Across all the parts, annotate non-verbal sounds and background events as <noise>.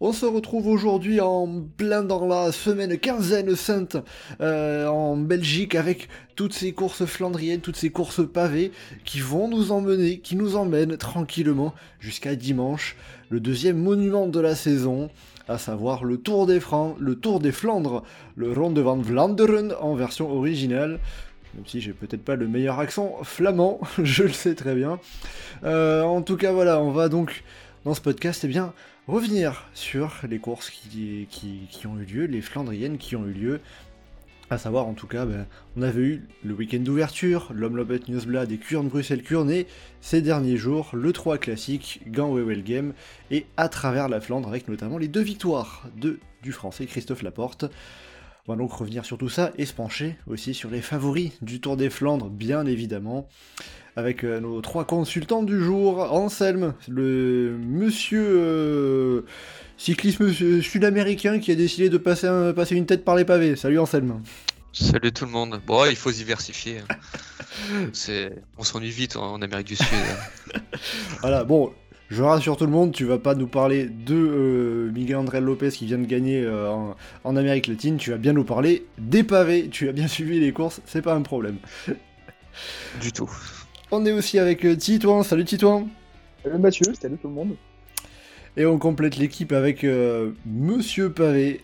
On se retrouve aujourd'hui en plein dans la semaine quinzaine sainte euh, en Belgique avec toutes ces courses flandriennes, toutes ces courses pavées qui vont nous emmener, qui nous emmènent tranquillement jusqu'à dimanche, le deuxième monument de la saison, à savoir le Tour des Francs, le Tour des Flandres, le Ronde van Vlaanderen en version originale même si j'ai peut-être pas le meilleur accent flamand, <laughs> je le sais très bien. Euh, en tout cas, voilà, on va donc dans ce podcast, eh bien, revenir sur les courses qui, qui, ont eu lieu, les Flandriennes qui ont eu lieu. À savoir, en tout cas, ben, on avait eu le week-end d'ouverture, l'Omlopet Newsblad et Kurn Bruxelles Kurn, et ces derniers jours, le 3 classique, Gand Game, et à travers la Flandre, avec notamment les deux victoires de, du français Christophe Laporte. On va donc revenir sur tout ça et se pencher aussi sur les favoris du Tour des Flandres, bien évidemment, avec euh, nos trois consultants du jour. Anselme, le monsieur euh, cyclisme sud-américain qui a décidé de passer, passer une tête par les pavés. Salut Anselme. Salut tout le monde. Bon, il faut diversifier. Hein. <laughs> on s'ennuie vite en Amérique du Sud. <laughs> voilà, bon, je rassure tout le monde, tu vas pas nous parler de euh, Miguel André Lopez qui vient de gagner euh, en, Amérique latine, tu vas bien nous parler des pavés, tu as bien <laughs> suivi les courses, c'est pas un problème. Du tout. On est aussi avec euh, Titouan, salut Titouan. Salut Mathieu, salut tout le monde. Et on complète l'équipe avec Monsieur Pavé,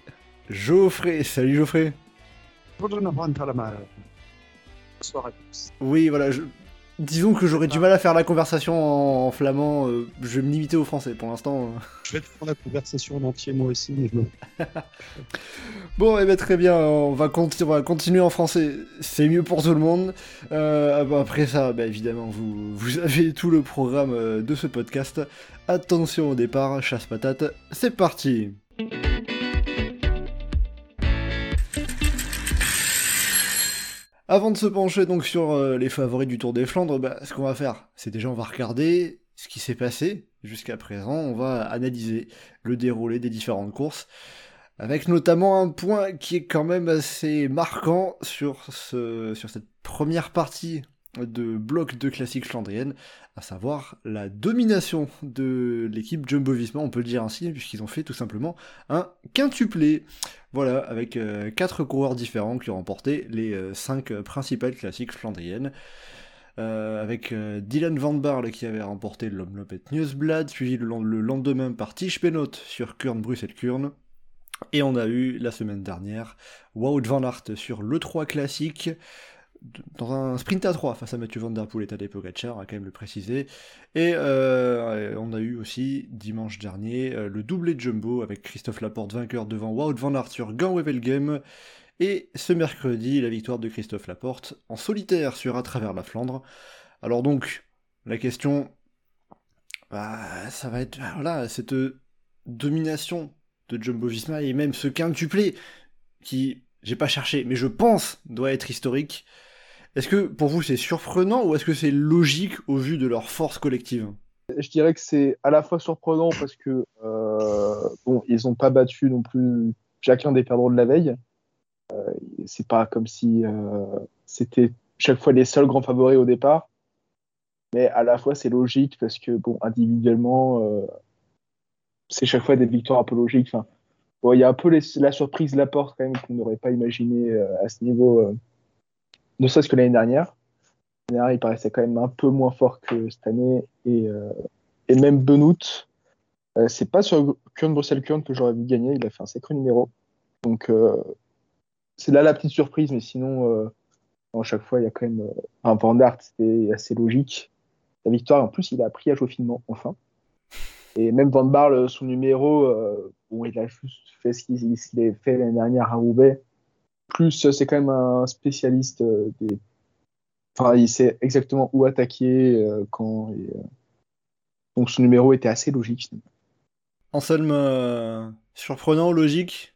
Geoffrey, salut Geoffrey. Bonjour Bonsoir à tous. Oui, voilà, je, Disons que j'aurais du mal à faire la conversation en, flamand. Euh, je vais me limiter au français pour l'instant. Euh. Je vais prendre la conversation en entier moi aussi, mais je <laughs> bon, et eh ben, très bien, on va, continuer en français. C'est mieux pour tout le monde. Euh, après ça, bah, évidemment, vous, vous avez tout le programme de ce podcast. Attention au départ, chasse patate, c'est parti! Avant de se pencher donc sur euh, les favoris du Tour des Flandres, bah, ce qu'on va faire, c'est déjà on va regarder ce qui s'est passé jusqu'à présent, on va analyser le déroulé des différentes courses, avec notamment un point qui est quand même assez marquant sur, ce, sur cette première partie de bloc de classique flandrienne, à savoir la domination de l'équipe Jumbo-Visma, on peut le dire ainsi, puisqu'ils ont fait tout simplement un quintuplé. Voilà, avec euh, coureurs différents qui ont remporté les euh, cinq principales classiques flandriennes. Euh, avec Dylan Van Barle qui avait remporté l'Omlopet Newsblad, suivi le, lendemain par Tish Penot sur Kurn Bruxelles Kurn. Et on a eu la semaine dernière Wout Van Aert sur l'E3 classique, dans un sprint à 3 face à Mathieu Van Der Poel et Tadej Pogacar, à quand même le préciser. Et euh, on a eu aussi dimanche dernier euh, le doublé de Jumbo avec Christophe Laporte vainqueur devant Wout van Aert sur Gant Game. Et ce mercredi, la victoire de Christophe Laporte en solitaire sur À travers la Flandre. Alors donc, la question, bah, ça va être voilà, cette domination de Jumbo Visma et même ce quintuplé qui, j'ai pas cherché, mais je pense doit être historique. Est-ce que pour vous c'est surprenant ou est-ce que c'est logique au vu de leur force collective? Je dirais que c'est à la fois surprenant parce que euh, bon, ils n'ont pas battu non plus chacun des perdants de la veille. Euh, c'est pas comme si euh, c'était chaque fois les seuls grands favoris au départ. Mais à la fois c'est logique parce que bon, individuellement, euh, c'est chaque fois des victoires un peu logiques. Enfin, bon, il y a un peu la surprise la porte quand même qu'on n'aurait pas imaginé à ce niveau ne serait-ce que l'année dernière. L'année dernière, il paraissait quand même un peu moins fort que cette année. Et, euh, et même Benoît, euh, c'est pas sur Kurn Bruxelles Kurn que j'aurais vu gagner. Il a fait un sacré numéro. Donc, euh, c'est là la petite surprise. Mais sinon, à chaque fois, il y a quand même. un Van c'était assez logique. La victoire, en plus, il a appris à jouer finement, enfin. Et même Van Barle, son numéro, il a juste fait ce qu'il a fait l'année dernière à Roubaix plus c'est quand même un spécialiste euh, des. Enfin, il sait exactement où attaquer, euh, quand. Et, euh, Donc son numéro était assez logique. Anselme, surprenant ou logique?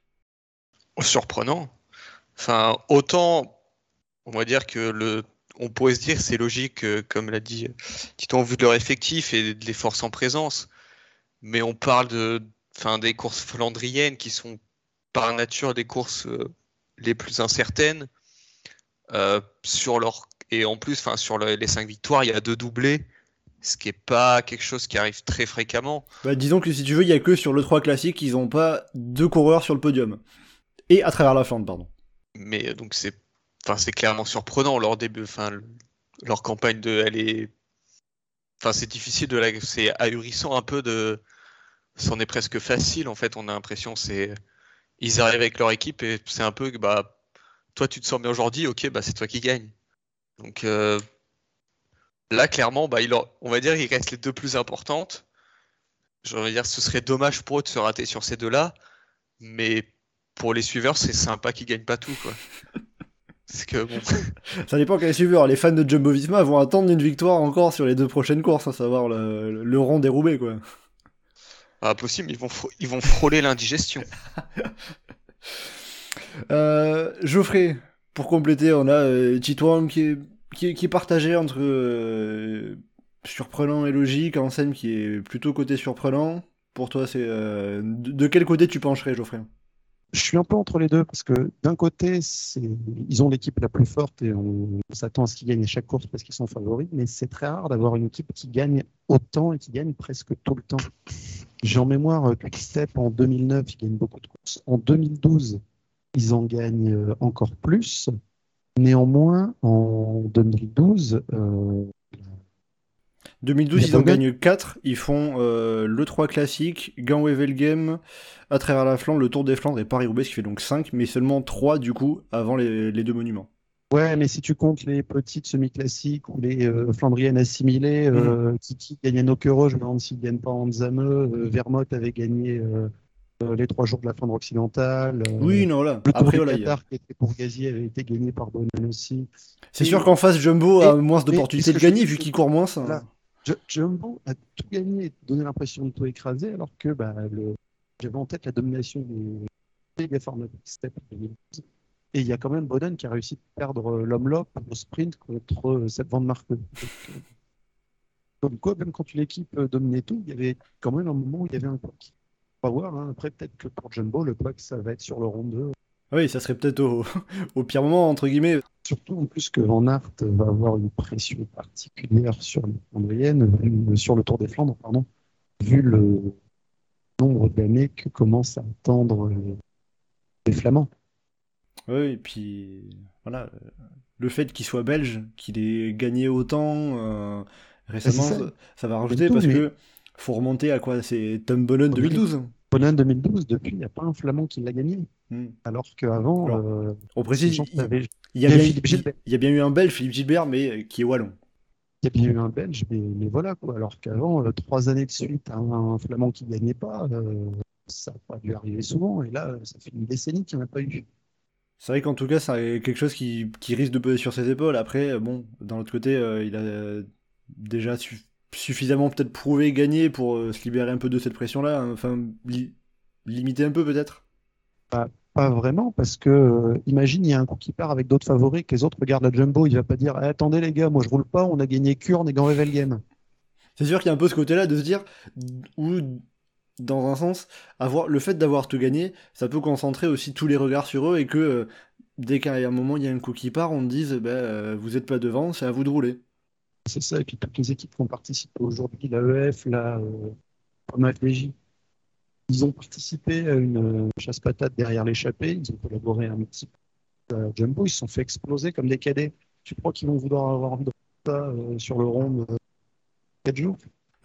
Surprenant. Enfin, autant on va dire que le, on pourrait se dire c'est logique, euh, comme l'a dit Tito, en vue de leur effectif et de les forces en présence. Mais on parle de, enfin, des courses flandriennes qui sont par nature des courses euh, les plus incertaines. Euh, sur leur et en plus, enfin, sur le- les cinq victoires, il y a deux doublés, ce qui est pas quelque chose qui arrive très fréquemment. Bah, disons que si tu veux, il y a que sur le 3 classique, ils ont pas deux coureurs sur le podium. Et à travers la Flandre, pardon. Mais euh, donc c'est, enfin, c'est clairement surprenant leur début, enfin, le- leur campagne de, elle est, enfin, c'est difficile de la, c'est ahurissant un peu de, c'en est presque facile en fait. On a l'impression c'est, ils arrivent avec leur équipe et c'est un peu que bah, toi tu te sens bien aujourd'hui, ok, bah c'est toi qui gagne. Donc euh, là clairement, bah il on va dire il reste les deux plus importantes. Je veux dire, ce serait dommage pour eux de se rater sur ces deux-là, mais pour les suiveurs, c'est sympa qu'ils gagnent pas tout, quoi. <laughs> C'est que bon, <laughs> Ça dépend quel suiveur. Les fans de Jumbo Visma vont attendre une victoire encore sur les deux prochaines courses, à savoir le, le rond dérobé, quoi. Pas possible, ils vont, ils vont frôler l'indigestion. <laughs> Euh, Geoffrey, pour compléter, on a euh, Titouan qui est, qui, est, qui est partagé entre euh, surprenant et logique, Anselme qui est plutôt côté surprenant. Pour toi, c'est euh, de, de quel côté tu pencherais, Geoffrey? Je suis un peu entre les deux parce que d'un côté, ils ont l'équipe la plus forte et on, on s'attend à ce qu'ils gagnent à chaque course parce qu'ils sont favoris, mais c'est très rare d'avoir une équipe qui gagne autant et qui gagne presque tout le temps. J'ai en mémoire euh, Quick-Step en 2009, ils gagnent beaucoup de courses. En 2012, ils en gagnent euh, encore plus. Néanmoins, en 2012, euh, 2012, Il y a ils en gagnent 4. Ils font euh, le 3 classique, Gand-Wevelgem, à travers la Flandre, le Tour des Flandres et Paris-Roubaix, ce qui fait donc 5, mais seulement 3 du coup avant les, les deux monuments. Ouais, mais si tu comptes les petites semi-classiques ou les euh, Flandriennes assimilées, Mhm. euh, Kiki gagnait Nokero, je me demande s'il ne gagne pas en Zameux, euh, Vermotte avait gagné euh, euh, les trois jours de la Flandre occidentale. Oui, non, là. Le Tour Après, a- Qatar qui était pour Gazier avait été gagné par Bonan aussi. c'est sûr qu'en face, Jumbo a et- moins d'opportunités de gagner vu qu'il court moins. Ça. Ju- Jumbo a tout gagné et donné l'impression de tout écraser, alors que bah, le... j'avais en tête la domination des méga 2012. Et il y a quand même Boden qui a réussi à perdre euh, l'homme-lop au sprint contre euh, cette Van Marke. Donc, euh, Comme quoi, même quand une équipe euh, dominait tout, il y avait quand même un moment où il y avait un couac. On va voir, hein. après peut-être que pour Jumbo, le couac, ça va être sur le rond 2. Oui, ça serait peut-être au, <laughs> au pire moment, entre guillemets. Surtout en plus que Van Aert va avoir une pression particulière sur les Flandriennes, vu- sur le Tour des Flandres, pardon, vu le nombre d'années que commencent à attendre euh, les Flamands. Oui, et puis voilà, euh, le fait qu'il soit belge, qu'il ait gagné autant euh, récemment, ça. va rajouter tout, parce mais- que faut remonter à quoi? C'est Tom Bonnen 2012. Bonan 2012, depuis, il n'y a pas un Flamand qui l'a gagné. Hmm. Alors qu'avant, euh, On précise, il, y a bien, Philippe il- Gilbert. il y a bien eu un belge, Philippe Gilbert, mais qui est wallon. il y a bien eu un Belge, mais, mais voilà quoi. Alors qu'avant, euh, trois années de suite, un, un Flamand qui ne gagnait pas, ça n'a pas dû arriver souvent. Et là, ça fait une décennie qu'il n'y en a pas eu. C'est vrai qu'en tout cas, c'est quelque chose qui, qui risque de peser sur ses épaules. Après, euh, bon, d'un autre côté, euh, il a déjà su- suffisamment peut-être prouvé, gagné pour euh, se libérer un peu de cette pression-là. hein. Enfin, li- limiter un peu peut-être? Pas vraiment, parce que euh, imagine, il y a un coup qui part avec d'autres favoris, que les autres regardent la jumbo, il va pas dire Eh, attendez les gars, moi je roule pas, on a gagné Kurn et Gand-Wevelgem. C'est sûr qu'il y a un peu ce côté-là de se dire, ou dans un sens, avoir le fait d'avoir tout gagné, ça peut concentrer aussi tous les regards sur eux et que euh, dès qu'à un moment il y a un coup qui part, on te dise euh, vous êtes pas devant, c'est à vous de rouler. C'est ça, et puis toutes les équipes qui ont participé aujourd'hui, l'AEF, la euh, FDJ, ils ont participé à une euh, chasse-patate derrière l'échappée, ils ont collaboré un petit à la jumbo, ils se sont fait exploser comme des cadets. Tu crois qu'ils vont vouloir avoir envie de faire ça euh, sur le rond de 4 jours?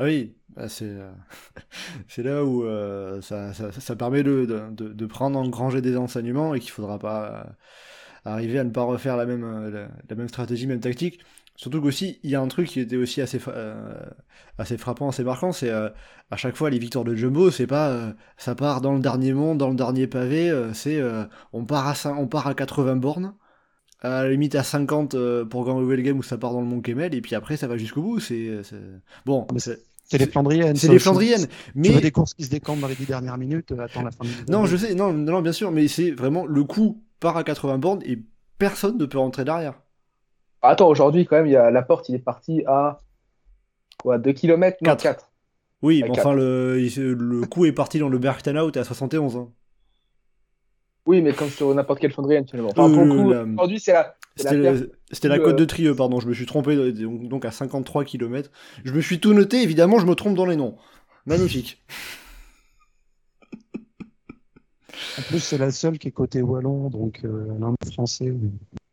Oui, bah, c'est euh, <laughs> c'est là où euh, ça, ça, ça permet de, de, de- prendre, engranger des enseignements et qu'il faudra pas euh, arriver à ne pas refaire la même, la, même stratégie, même tactique. Surtout qu'aussi, il y a un truc qui était aussi assez, assez frappant, assez marquant, c'est à chaque fois les victoires de Jumbo, c'est pas ça part dans le dernier monde, dans le dernier pavé, c'est on, part à, on part à 80 bornes, à la limite à 50 euh, pour Grand Game où ça part dans le Mont Kemmel, et puis après ça va jusqu'au bout. C'est- Bon, Mais c'est les Flandriennes. c'est les. Flandriennes, Tu mais veux des courses qui se décampent dans les 10 dernières minutes, euh, attends la fin de non, je sais, non, non, bien sûr, mais c'est vraiment le coup part à 80 bornes et personne ne peut rentrer derrière. Attends, aujourd'hui, quand même, il y a la porte, il est parti à quoi 2 km Non, Quatre. 4. Oui, mais enfin, le, le coup est parti dans le Bergtenhout à 71. hein. Oui, mais comme sur n'importe quel Fondrian, finalement. Enfin, Euh, pour le coup, la- aujourd'hui, c'est la C'était la côte de Trieux, pardon, je me suis trompé, donc, donc à 53 km. Je me suis tout noté, évidemment, je me trompe dans les noms. Magnifique. <laughs> En plus, c'est la seule qui est côté wallon, donc euh, l'un français. oui.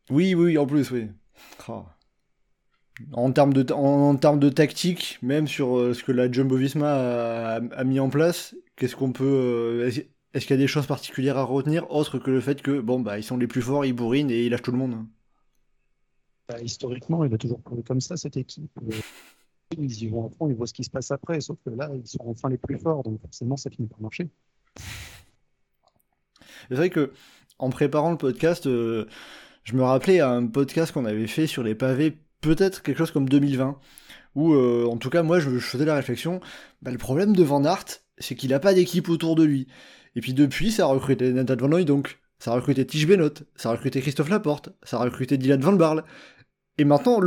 Oui, oui, oui, en plus, oui. En termes de, en, en termes de tactique, même sur euh, ce que la Jumbo Visma a, a mis en place, qu'est-ce qu'on peut. euh, est-ce est-ce qu'il y a des choses particulières à retenir, autre que le fait que, bon, bah, ils sont les plus forts, ils bourrinent et ils lâchent tout le monde Bah, historiquement, il a toujours prouvé comme ça, cette équipe. Euh, Ils y vont en fond, ils voient ce qui se passe après, sauf que là, ils sont enfin les plus forts, donc forcément, ça finit par marcher. C'est vrai que en préparant le podcast, euh, je me rappelais à un podcast qu'on avait fait sur les pavés, peut-être quelque chose comme 2020, où euh, en tout cas moi je, faisais la réflexion, bah, le problème de Van Aert, c'est qu'il n'a pas d'équipe autour de lui. Et puis depuis, ça a recruté Nathan Van Nooy, donc ça a recruté Tige Benoît, ça a recruté Christophe Laporte, ça a recruté Dylan Van Barle. Et maintenant,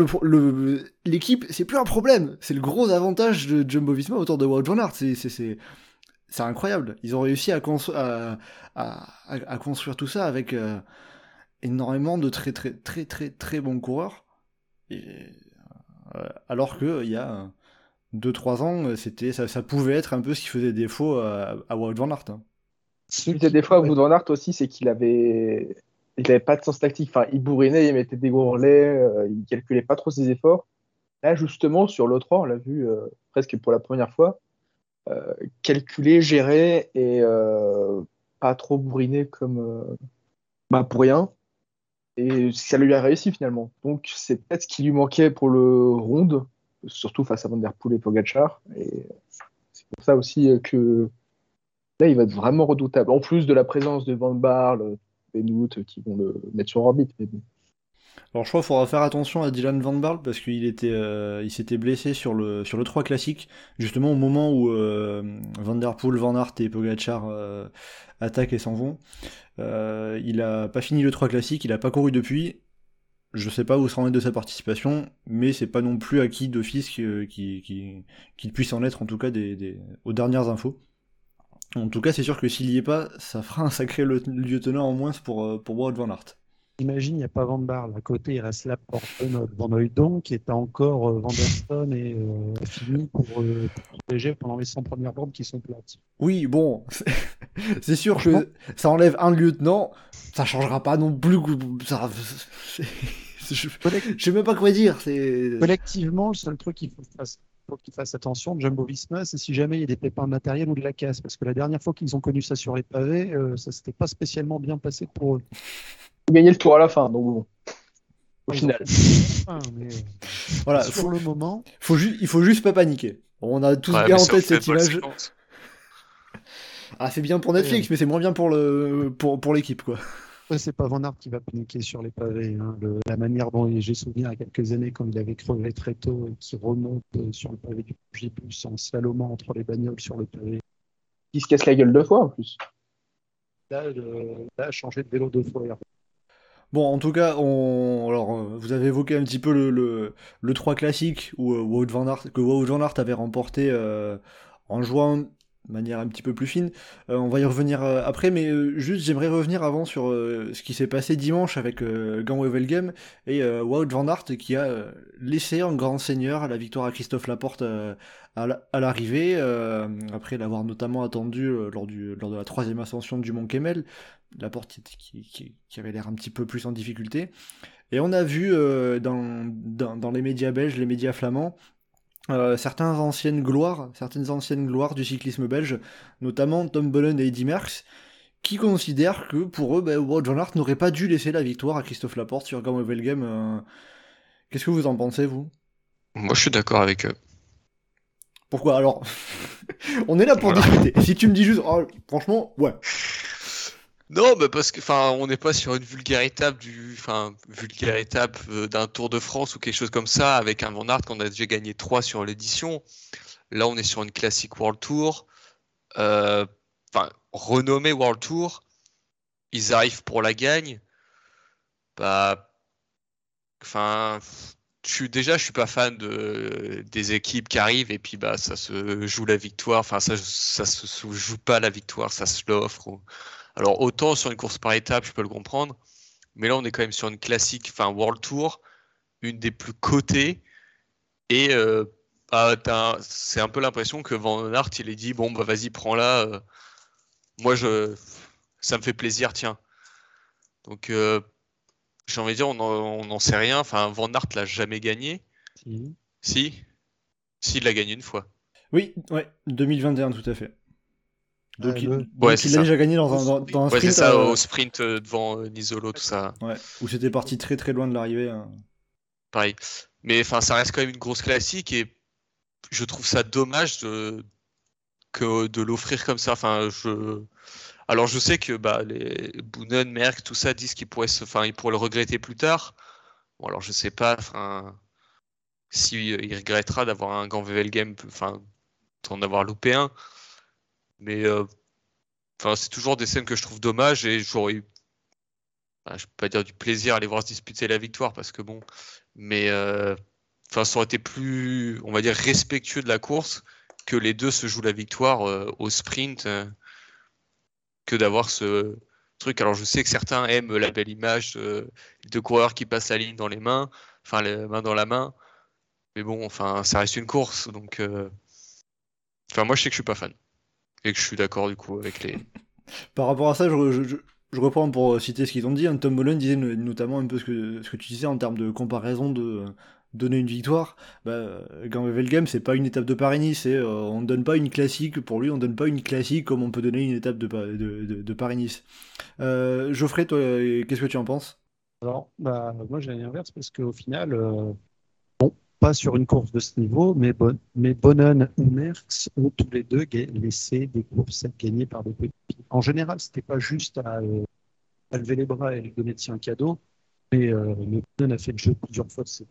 l'équipe, c'est plus un problème. C'est le gros avantage de Jumbo Visma autour de Wout Van Aert. C'est, incroyable. Ils ont réussi à, cons- à, à, à- à construire tout ça avec euh, énormément de très très très très très bons coureurs. Euh, alors que il y a 2-3 ans, c'était ça, pouvait être un peu ce qui faisait défaut à, à Wout Van hein. Peut-être qui- des fois, Wout van Aert aussi, c'est qu'il avait, il avait pas de sens tactique. Enfin, il bourrinait, il mettait des gourlets, euh, il calculait pas trop ses efforts. Là, justement, sur l'E3, on l'a vu euh, presque pour la première fois, euh, calculer, gérer et euh, pas trop bourriner comme bah, pour rien. Et ça lui a réussi finalement. Donc, c'est peut-être ce qui lui manquait pour le round, surtout face à Van Der Poel et Pogacar. C'est pour ça aussi que Là, il va être vraiment redoutable. En plus de la présence de Van Barle, Benoît qui vont le mettre sur orbite. Alors je crois qu'il faudra faire attention à Dylan Van Barle parce qu'il était, euh, il s'était blessé sur le, sur le 3 classique, justement au moment où euh, Van Der Poel, Van Aert et Pogacar euh, attaquent et s'en vont. Euh, il a pas fini le 3 classique, il a pas couru depuis. Je sais pas où ça en est de sa participation, mais c'est pas non plus acquis d'office qu'il qui, qui, puisse en être en tout cas des, des- aux dernières infos. En tout cas, c'est sûr que s'il y est pas, ça fera un sacré lieutenant en moins pour, euh, pour Wout Van Aert. Imagine, il n'y a pas Van Barle. À côté, il reste Laporte, Benoît, Van Hooydonk, qui est encore euh, Vanderson et euh, fini pour, euh, pour protéger pendant les 100 premières bornes qui sont plates. Oui, bon, <laughs> c'est- sûr Franchement. que ça enlève un lieutenant, ça changera pas non plus. Ça, <laughs> je, je sais même pas quoi dire. C'est Collectivement, le seul truc qu'il faut fasse- faut qu'ils fassent attention, Jumbo Visma, c'est si jamais il y a des pépins de matériel ou de la casse. Parce que la dernière fois qu'ils ont connu ça sur les pavés, euh, ça s'était pas spécialement bien passé pour eux. Ils ont gagné le tour à la fin, donc bon. Au final. mais, <laughs> voilà, sur faut, le moment, faut il faut juste pas paniquer. On a tous Ouais, bien en tête cette image. Ah, c'est bien pour Netflix, mais c'est moins bien pour le pour, pour l'équipe quoi. C'est pas Van Aert qui va paniquer sur les pavés. hein. Le- la manière dont j'ai souvenir il y a quelques années quand il avait crevé très tôt et qui remonte euh, sur le pavé du Gibus en slalomant entre les bagnoles sur le pavé. Ils se cassent la gueule deux fois en plus. Là, le- là, a changé de vélo deux fois. Bon, en tout cas, on... Alors, euh, vous avez évoqué un petit peu le, le, le 3 classique où, euh, Wout van Aert, que Wout van Aert avait remporté euh, en jouant manière un petit peu plus fine. Euh, on va y revenir euh, après, mais euh, juste j'aimerais revenir avant sur ce qui s'est passé dimanche avec Gant Wevelgem et Wout van Aert qui a laissé en grand seigneur la victoire à Christophe Laporte à la- à l'arrivée, après l'avoir notamment attendu lors, de la troisième ascension du Mont Kemmel. Laporte qui, avait l'air un petit peu plus en difficulté. Et on a vu dans les médias belges, les médias flamands, euh, certaines anciennes gloires, certaines anciennes gloires du cyclisme belge, notamment Tom Bolen et Eddy Merckx, qui considèrent que pour eux, Wout van Aert n'aurait pas dû laisser la victoire à Christophe Laporte sur Gant Wevelgem. euh. Qu'est-ce que vous en pensez, vous? Moi, je suis d'accord avec eux. Pourquoi Alors, <laughs> on est là pour Voilà. discuter. Si tu me dis juste, oh, franchement, ouais. Non, parce que, enfin, on n'est pas sur une vulgaire étape du, enfin, vulgaire étape euh, d'un Tour de France ou quelque chose comme ça avec un Van Aert qu'on a déjà gagné 3 sur l'édition. Là, on est sur une classique World Tour, euh, renommée World Tour. Ils arrivent pour la gagne. Bah, enfin, je suis déjà, je suis pas fan de des équipes qui arrivent et puis bah ça se joue la victoire. Enfin, ça, ça se joue pas la victoire, ça se l'offre. Alors autant sur une course par étape, je peux le comprendre, mais là on est quand même sur une classique, enfin World Tour, une des plus cotées et euh, ah, c'est un peu l'impression que Van Aert il est dit bon bah vas-y prends-la. Euh, moi je, ça me fait plaisir, tiens. Donc euh, j'ai envie de dire, on n'en sait rien. Enfin, Van Aert l'a jamais gagné. Si. Si. Si, il l'a gagné une fois. Oui, ouais, 2021 tout à fait. Donc, il, a déjà gagné dans un, dans, sprint. c'est ça, au sprint devant Nisolo, tout ça. Ouais, où c'était parti très très loin de l'arrivée. Hein. Pareil. Mais enfin, ça reste quand même une grosse classique et je trouve ça dommage de, que de l'offrir comme ça. Enfin, je. Alors je sais que bah, les Boonen, Merck, tout ça disent qu'ils pourraient, se... enfin, ils pourraient le regretter plus tard. Bon, alors je sais pas enfin, si il regrettera d'avoir un grand VVL game, enfin, d'en avoir loupé un. Mais euh, enfin, c'est toujours des scènes que je trouve dommage et j'aurais eu, je peux pas dire du plaisir à aller voir se disputer la victoire parce que bon, mais euh, enfin, ça aurait été plus, on va dire, respectueux de la course que les deux se jouent la victoire euh, au sprint que d'avoir ce truc. Alors je sais que certains aiment la belle image de coureurs qui passent la ligne dans les mains, enfin les mains dans la main, mais bon, enfin ça reste une course, donc enfin moi je sais que je suis pas fan et que je suis d'accord du coup avec les. <laughs> Par rapport à ça, je, je reprends pour citer ce qu'ils ont dit. Hein. Tom Holland disait notamment un peu ce que, ce que tu disais en termes de comparaison de donner une victoire. Bah, Game Game, c'est pas une étape de Paris-Nice. Euh, on ne donne pas une classique, pour lui, on donne pas une classique comme on peut donner une étape de, de, de, Paris-Nice. Euh, Geoffrey, toi, qu'est-ce que tu en penses? Alors, bah, moi j'ai l'inverse parce qu'au final, euh, pas sur une course de ce niveau, mais, bon, mais Bonnen ou Merckx ont tous les deux laissé des courses gagnées par des petits en général, c'était pas juste à, euh, lever les bras et lui donner de un cadeau, mais euh, a fait le jeu plusieurs fois de ses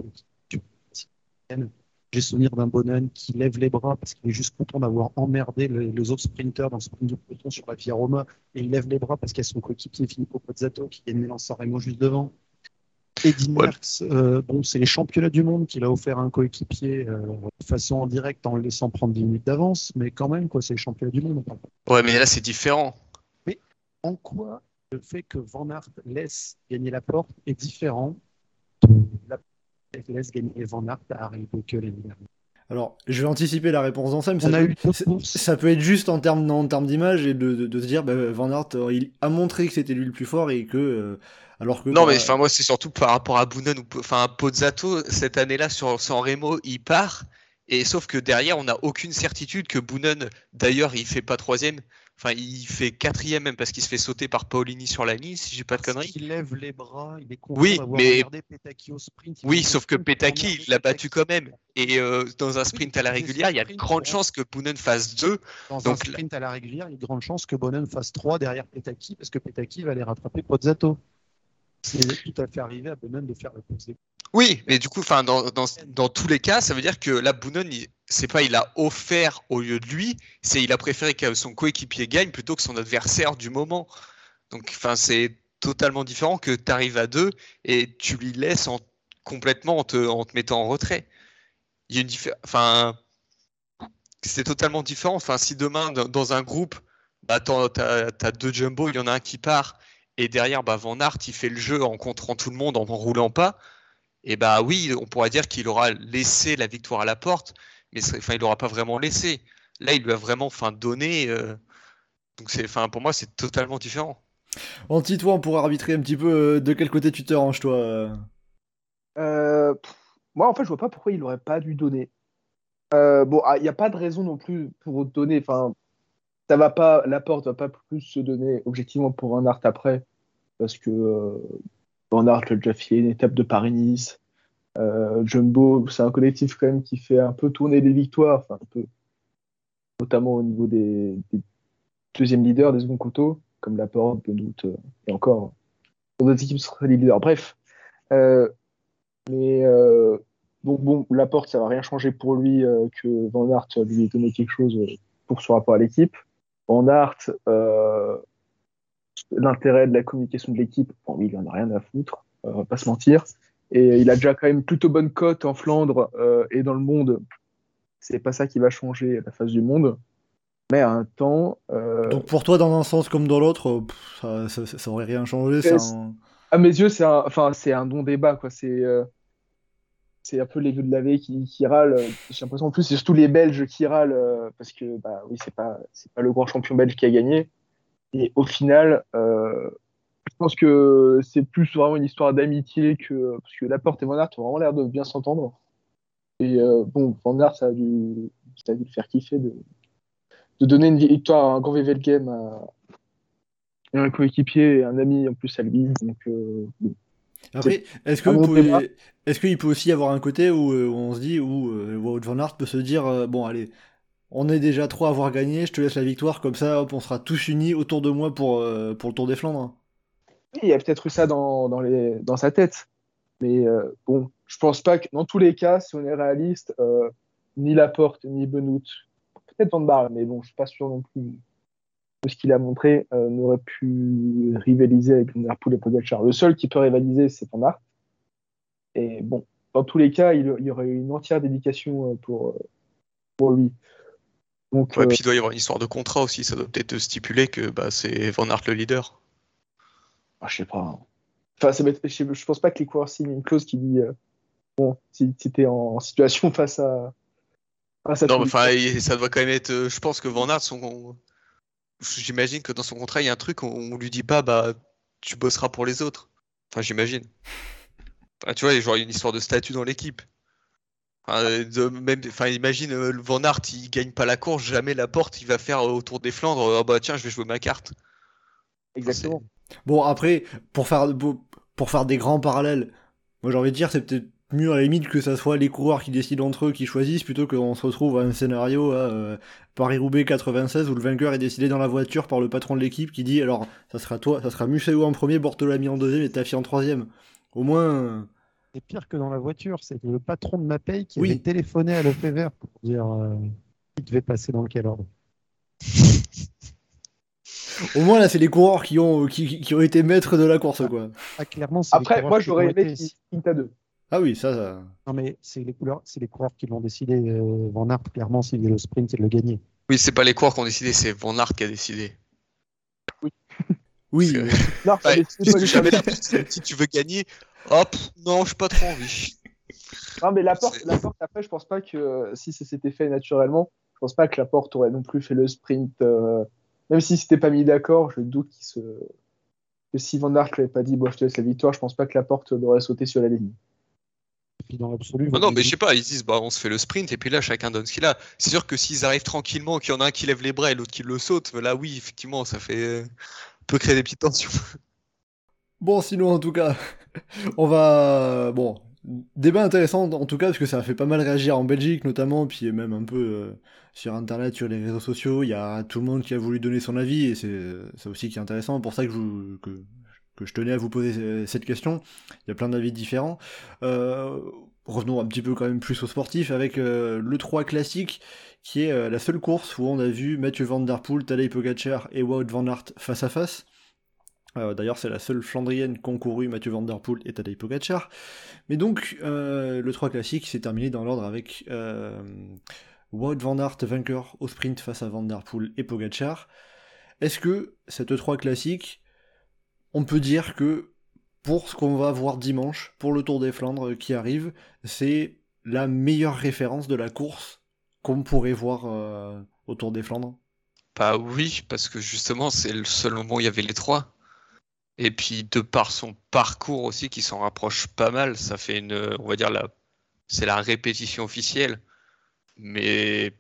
J'ai souvenir d'un Bonnen qui lève les bras parce qu'il est juste content d'avoir emmerdé les, autres sprinteurs dans le sprint de peloton sur la Via Roma et il lève les bras parce qu'il y a son coéquipier Filippo Pozzato qui gagne Milan-San Remo juste devant. Eddy Merckx, euh, bon, c'est les championnats du monde qu'il a offert à un coéquipier euh, de façon en direct en le laissant prendre 10 minutes d'avance, mais quand même, quoi, c'est les championnats du monde. Ouais, mais là, c'est différent. En quoi le fait que Van Aert laisse gagner la porte est différent de la laisse gagner Van Aert à Harry que l'année dernière? Alors, je vais anticiper la réponse d'Anselme. Ça, ça, peut être juste en termes, en termes d'image et de, de, se dire, bah, Van Aert, euh, il a montré que c'était lui le plus fort et que, euh, alors que. Non, mais enfin, moi, c'est surtout par rapport à Boonen ou, enfin, Pozzato, cette année-là, sur San Remo, il part. Et sauf que derrière, on n'a aucune certitude que Boonen, d'ailleurs, il fait pas troisième. Enfin, il fait quatrième même parce qu'il se fait sauter par Paulini sur la ligne, si j'ai pas de conneries. Il lève les bras, il est content oui, mais... Petaki au sprint. Oui, sauf que Petaki, il l'a battu quand même. Et euh, dans un sprint à la régulière, il y a de grandes chances que Boonen fasse deux. Dans un sprint à la régulière, il y a de grandes chances que Boonen fasse trois derrière Petaki parce que Petaki va aller rattraper Pozzato. C'est tout à fait arrivé à Boonen de faire le poste oui, mais du coup, enfin, dans, dans, dans, tous les cas, ça veut dire que la Boonen, c'est pas il a offert au lieu de lui, c'est il a préféré que son coéquipier gagne plutôt que son adversaire du moment. Donc, enfin, c'est totalement différent que tu arrives à deux et tu lui laisses en, complètement en te, mettant en retrait. Il y a une enfin, c'est totalement différent. Enfin, si demain dans, un groupe, bah, tu as, deux jumbo, il y en a un qui part et derrière, bah, Van Aert, il fait le jeu en contrant tout le monde en, en roulant pas et bah oui, on pourrait dire qu'il aura laissé la victoire à la porte, mais enfin, il n'aura pas vraiment laissé. Là, il lui a vraiment enfin, donné. Euh, donc, c'est, enfin, pour moi, c'est totalement différent. Anti, toi, on pourrait arbitrer un petit peu euh, de quel côté tu te ranges, toi euh, Moi, en fait, je vois pas pourquoi il n'aurait pas dû donner. bon, ah, il n'y a pas de raison non plus pour donner. Enfin, ça va pas, la porte va pas plus se donner objectivement pour un art après, parce que Van Aert l'a déjà fait une étape de Paris-Nice. Euh, Jumbo, c'est un collectif quand même qui fait un peu tourner les victoires, un peu, notamment au niveau des, deuxièmes leaders, des seconds couteaux, comme Laporte, Benoît, euh, et encore d'autres équipes seraient les leaders. Bref, euh, mais donc bon, Laporte, ça va rien changer pour lui que Van Aert lui ait donné quelque chose pour son rapport à l'équipe. Van Aert, l'intérêt de la communication de l'équipe, bon, oui, il en a rien à foutre, on pas se mentir. Et il a déjà quand même plutôt bonne cote en Flandre euh, et dans le monde. C'est pas ça qui va changer la face du monde. Mais à un temps. euh, Donc pour toi, dans un sens comme dans l'autre, euh, ça, ça, ça aurait rien changé. Un- à mes yeux, c'est un, enfin, c'est un bon débat, quoi. C'est, euh, c'est un peu les vieux de la veille qui, qui râlent. J'ai l'impression, en plus, c'est surtout les Belges qui râlent parce que, bah oui, c'est pas, c'est pas le grand champion belge qui a gagné. Et au final, je pense que c'est plus vraiment une histoire d'amitié que, parce que Laporte et Van Aert ont vraiment l'air de bien s'entendre. Et euh, bon, Van Aert, ça a dû, ça a dû le faire kiffer de, de donner une victoire à un grand VVL à, à un coéquipier et un ami en plus à lui. Donc, euh, bon. Après, est-ce que un vous bon pouvez- débat. est-ce qu'il peut aussi y avoir un côté où, euh, où on se dit, où Wout van Aert peut se dire, euh, bon allez, on est déjà trois à avoir gagné, je te laisse la victoire, comme ça, hop, on sera tous unis autour de moi pour, euh, pour le Tour des Flandres. Il y a peut-être eu ça dans, dans, les, dans sa tête. Mais euh, bon, je pense pas que dans tous les cas, si on est réaliste, euh, ni Laporte, ni Benoît, peut-être Van Barle, mais bon, je suis pas sûr non plus de ce qu'il a montré, euh, n'aurait pu rivaliser avec Van Der Poel et Pogacar. Le seul qui peut rivaliser, c'est Van Aert. Et bon, dans tous les cas, il, il y aurait eu une entière dédication euh, pour, euh, pour lui. Donc, Ouais, puis il doit y avoir une histoire de contrat aussi. Ça doit peut-être stipuler que bah, c'est Van Aert le leader. Ah, je sais pas. Enfin, ça m'est- je, pense pas que les coureurs signent une clause qui dit euh, bon, si si t'es en situation <laughs> face à. Face à Non, mais enfin, ça doit quand même être. euh, Je pense que Van Aert, son... j'imagine que dans son contrat, il y a un truc, on, on lui dit pas, bah, tu bosseras pour les autres. Enfin, j'imagine. Enfin, tu vois, il y a une histoire de statut dans l'équipe. Enfin, euh, de- même, enfin, imagine euh, le Van Aert, il gagne pas la course, jamais la porte, il va faire euh, autour des Flandres. Ah bah tiens, je vais jouer ma carte. Exactement. Bon, après, pour faire, pour, faire des grands parallèles, moi j'ai envie de dire, c'est peut-être mieux à la limite que ça soit les coureurs qui décident entre eux, qui choisissent, plutôt qu'on se retrouve à un scénario à euh, Paris-Roubaix 96 où le vainqueur est décidé dans la voiture par le patron de l'équipe qui dit alors ça sera toi, ça sera Museau en premier, Bortolami en deuxième et Tafi en troisième. Au moins, C'est pire que dans la voiture, c'est le patron de ma paye qui Oui. avait téléphoné à Lefebvre pour dire euh, qui devait passer dans quel ordre. <laughs> au moins là c'est les coureurs qui ont, qui, qui ont été maîtres de la course quoi. Ah, clairement, Après, moi, j'aurais aimé à deux. Ah oui, ça, ça. Non, mais c'est les, couleurs, c'est les coureurs qui l'ont décidé. Euh, Van Aert, clairement, s'il le sprint, il le gagnait. Oui, c'est pas les coureurs qui ont décidé, c'est Van Aert qui a décidé. Oui, euh, <laughs> Non, Ouais, si tu veux gagner, hop, non, j'ai pas trop envie. Non, mais Laporte, C'est- Laporte, après, je pense pas que euh, si ça s'était fait naturellement, je pense pas que Laporte aurait non plus fait le sprint. euh, même si c'était pas mis d'accord, je doute qu'il se. Que si Van Aert lui avait pas dit, bon, je te laisse la victoire, je pense pas que Laporte aurait sauté sur la ligne. Dans l'absolu, Ah non, mais je sais pas, ils disent, bah, on se fait le sprint, et puis là, chacun donne ce qu'il a. C'est sûr que s'ils arrivent tranquillement, qu'il y en a un qui lève les bras et l'autre qui le saute, là, oui, effectivement, ça fait. euh, peut créer des petites tensions. Bon, sinon, en tout cas, <laughs> on va. Bon, débat intéressant en tout cas, parce que ça a fait pas mal réagir en Belgique notamment, puis même un peu euh, sur internet, sur les réseaux sociaux. Il y a tout le monde qui a voulu donner son avis, et c'est ça aussi qui est intéressant. Pour ça que je, tenais à vous poser euh, cette question. Il y a plein d'avis différents. Euh, revenons un petit peu quand même plus aux sportifs avec le 3 classique qui est la seule course où on a vu Mathieu Van Der Poel, Pogacar et Wout Van Aert face à face. Euh, D'ailleurs, c'est la seule Flandrienne qu'ont couru Mathieu Van Der Poel et Tadej Pogacar. Mais donc, euh, le 3 classique s'est terminé dans l'ordre avec euh, Wout Van Aert vainqueur au sprint face à Van Der Poel et Pogacar. Est-ce que cette 3 classique, on peut dire que pour ce qu'on va voir dimanche, pour le Tour des Flandres qui arrive, c'est la meilleure référence de la course qu'on pourrait voir au Tour des Flandres? Bah oui, parce que justement, c'est le seul moment où il y avait les trois. Et puis, de par son parcours aussi, qui s'en rapproche pas mal, ça fait une, on va dire, la, c'est la répétition officielle. Mais,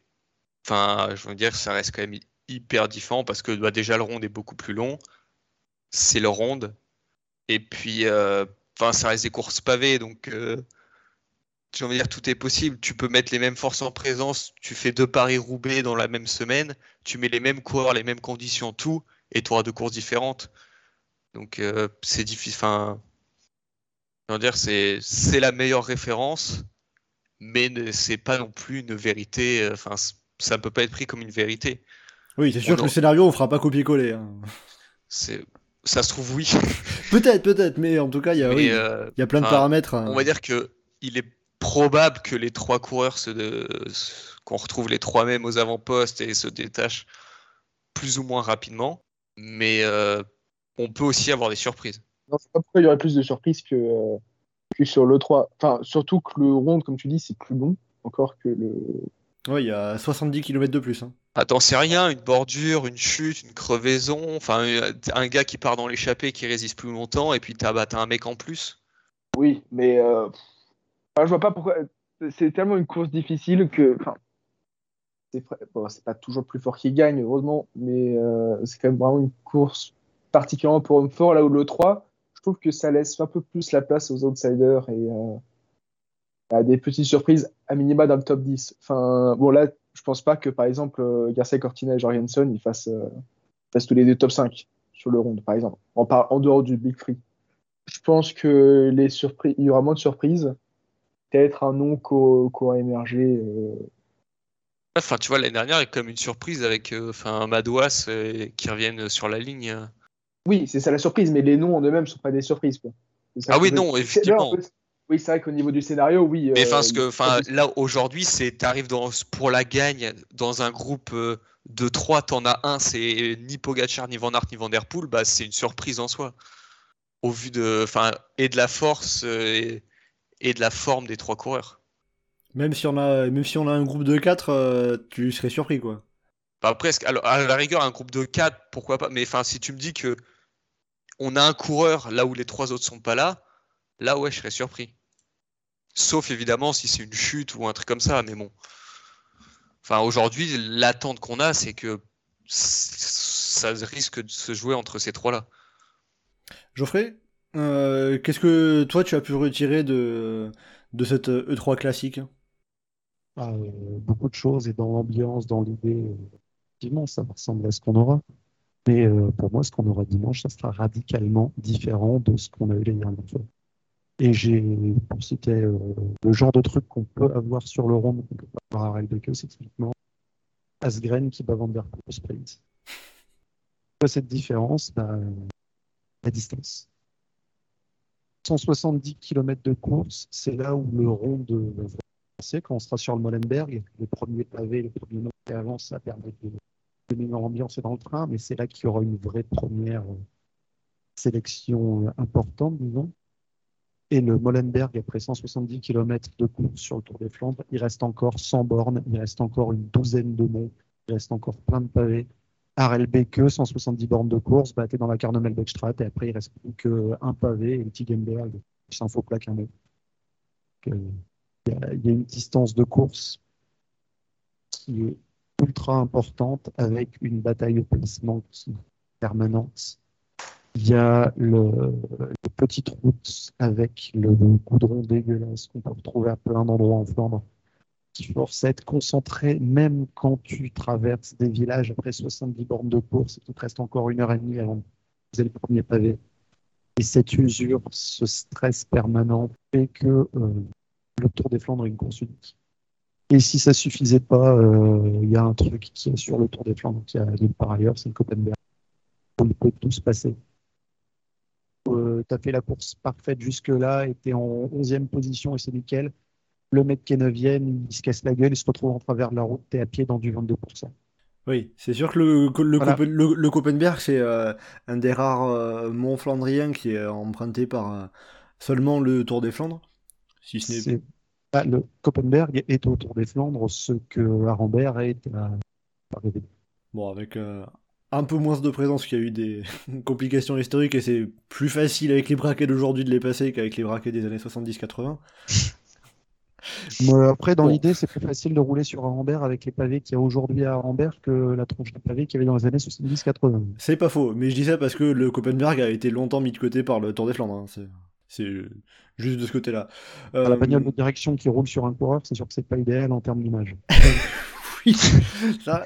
enfin, je veux dire, ça reste quand même hyper différent parce que bah, déjà, le ronde est beaucoup plus long. C'est le ronde. Et puis, euh, enfin, ça reste des courses pavées, donc euh, j'ai dire, tout est possible. Tu peux mettre les mêmes forces en présence, tu fais deux Paris-Roubaix dans la même semaine, tu mets les mêmes coureurs, les mêmes conditions, tout, et tu auras deux courses différentes. Donc euh, c'est difficile. Enfin, dire, c'est c'est la meilleure référence, mais c'est pas non plus une vérité. euh, Enfin, ça ne peut pas être pris comme une vérité. Oui, c'est sûr On que en- le scénario, on fera pas copier-coller. hein. C'est Ça se trouve, oui. <laughs> Peut-être, peut-être, mais en tout cas, il y a, oui, euh, il y a plein de paramètres. hein. on va dire que il est probable que les trois coureurs se de- qu'on retrouve les trois mêmes aux avant-postes et se détachent plus ou moins rapidement. Mais euh, on peut aussi avoir des surprises. Non, je sais pas pourquoi il y aurait plus de surprises que, euh, que sur le 3. Enfin, surtout que le rond, comme tu dis, c'est plus long encore que le. Ouais, il y a 70 km de plus. hein. Attends, c'est rien, une bordure, une chute, une crevaison, enfin un gars qui part dans l'échappée qui résiste plus longtemps et puis t'as bah, t'as un mec en plus. Oui, mais euh, enfin, je vois pas pourquoi. C'est tellement une course difficile que. Enfin, c'est vrai- bon, c'est pas toujours le plus fort qui gagne, heureusement, mais euh, c'est quand même vraiment une course particulièrement pour homme fort. Là où le 3, je trouve que ça laisse un peu plus la place aux outsiders et euh, à des petites surprises à minima dans le top 10. Enfin, bon, là, je pense pas que par exemple euh, Garcia Cortina et Jorgensen ils fassent, euh, fassent tous les deux top 5 sur le round, par exemple, en, en dehors du Big Free. Je pense que les surprises, il y aura moins de surprises. Peut-être un nom qu'au- qu'aura émergé. Enfin, tu vois, l'année dernière, il y a comme une surprise avec euh, enfin Madouas qui reviennent sur la ligne. Oui, c'est ça la surprise, mais les noms en eux-mêmes ne sont pas des surprises. quoi. Ça Ah oui, veux non, effectivement. Oui, c'est vrai qu'au niveau du scénario, oui. Mais euh, enfin, parce que, enfin, il- là aujourd'hui, c'est t'arrives dans pour la gagne dans un groupe euh, de trois, t'en as un, c'est ni Pogacar, ni Van Aert, ni Van Der Poel, bah c'est une surprise en soi. Au vu de, enfin, et de la force euh, et, et de la forme des trois coureurs. Même si on a, même si on a un groupe de 4, tu serais surpris, quoi. Bah, presque. Alors, à la rigueur, un groupe de quatre, pourquoi pas. Mais enfin, si tu me dis que on a un coureur là où les trois autres sont pas là, là ouais, je serais surpris. Sauf évidemment si c'est une chute ou un truc comme ça, mais bon. Enfin, aujourd'hui, l'attente qu'on a, c'est que ça risque de se jouer entre ces trois-là. Geoffrey, euh, qu'est-ce que toi tu as pu retirer de, de cette E3 classique? Ah, euh, beaucoup de choses et dans l'ambiance, dans l'idée, euh, effectivement, ça ressemble à ce qu'on aura. Mais euh, pour moi, ce qu'on aura dimanche, ça sera radicalement différent de ce qu'on a eu les dernières fois. Et j'ai, citer euh, le genre de truc qu'on peut avoir sur le rond, qu'on peut avoir à c'est typiquement Asgren qui bat Van Der Poel au sprint. Cette différence Bah, La distance. 170 km de course, c'est là où le rond de quand on sera sur le Molenberg, les premiers pavés, les premiers noms qui ça permet de, de mettre l'ambiance dans le train, mais c'est là qu'il y aura une vraie première euh, sélection euh, importante, disons. Et le Molenberg, après 170 km de course sur le Tour des Flandres, il reste encore 100 bornes, il reste encore une douzaine de monts, il reste encore plein de pavés. Arelbeke, 170 bornes de course, t'es dans la Carnemel Beckstraat, et après il reste plus qu'un pavé, et le Tigenberg, qui s'en faut plaque un mot. Euh, il y a une distance de course qui est ultra importante avec une bataille au placement permanente. Il y a le, les petites routes avec le goudron dégueulasse qu'on peut retrouver à plein d'endroits en Flandre qui force à être concentré même quand tu traverses des villages après 70 bornes de course et qu'il te reste encore une heure et demie avant de poser le premier pavé. Et cette usure, ce stress permanent fait que euh, le Tour des Flandres est une course unique. Et si ça suffisait pas, euh, il y a un truc qui est sur le Tour des Flandres, qui a part ailleurs, c'est le Copenberg. Où il peut tout se passer. Euh, tu as fait la course parfaite jusque-là, et tu es en 11e position et c'est nickel. Le mec qui est 9e, il se casse la gueule, il se retrouve en travers de la route, tu es à pied dans du 22%. Oui, c'est sûr que le, le, Voilà. Copen- le- le Copenberg, c'est euh, un des rares euh, monts flandriens qui est emprunté par seulement le Tour des Flandres. Si ce n'est Ah, le Copenberg est au Tour des Flandres ce que Arambert est à Paris. Bon, avec euh, un peu moins de présence, qu'il y a eu des <laughs> complications historiques et c'est plus facile avec les braquets d'aujourd'hui de les passer qu'avec les braquets des années 70-80. Moi, <laughs> après, dans Bon. l'idée, c'est plus facile de rouler sur Arambert avec les pavés qu'il y a aujourd'hui à Arambert que la tronche de pavés qu'il y avait dans les années 70-80. C'est pas faux, mais je dis ça parce que le Copenberg a été longtemps mis de côté par le Tour des Flandres. hein. C'est- C'est juste de ce côté-là. À La Euh, bagnole de direction qui roule sur un coureur, c'est sûr que c'est pas idéal en termes d'image. <laughs> Oui, ça,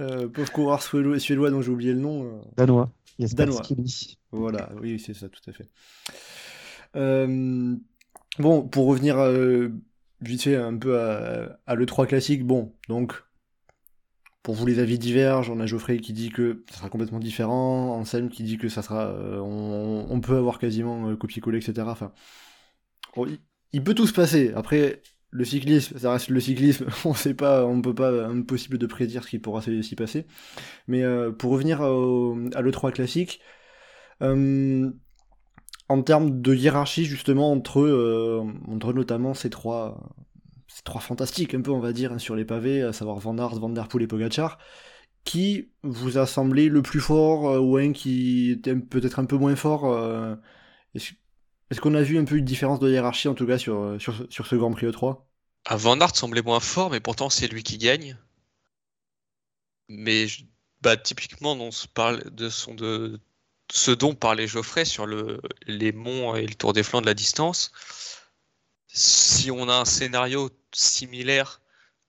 euh, pauvre coureur suédois, suédois dont j'ai oublié le nom. euh, Danois. Jesper Danois. Voilà, oui, c'est ça, tout à fait. Euh, bon, pour revenir euh, vite fait un peu à, à l'E3 classique, bon, donc pour vous, les avis divergent. On a Geoffrey qui dit que ça sera complètement différent. Anselme qui dit que ça sera, euh, on, peut avoir quasiment euh, copier-coller, etc. Enfin, il, peut tout se passer. Après, le cyclisme, ça reste le cyclisme. <laughs> On sait pas, on peut pas, impossible de prédire ce qui pourra s'y passer. Mais euh, pour revenir à l'E3 classique, en termes de hiérarchie justement entre, entre notamment ces trois, trois fantastiques un peu on va dire hein, sur les pavés, à savoir Van Aert, Van Der Poel et Pogacar. Qui vous a semblé le plus fort euh, ou un qui était peut-être un peu moins fort euh, Est-ce qu'on a vu un peu une différence de hiérarchie en tout cas sur, euh, sur, ce Grand Prix E3 ah, Van Aert semblait moins fort, mais pourtant c'est lui qui gagne. Mais bah, typiquement, on se parle de, son, de ce dont parlait Geoffrey sur le, les monts et le Tour des Flancs de la distance si on a un scénario similaire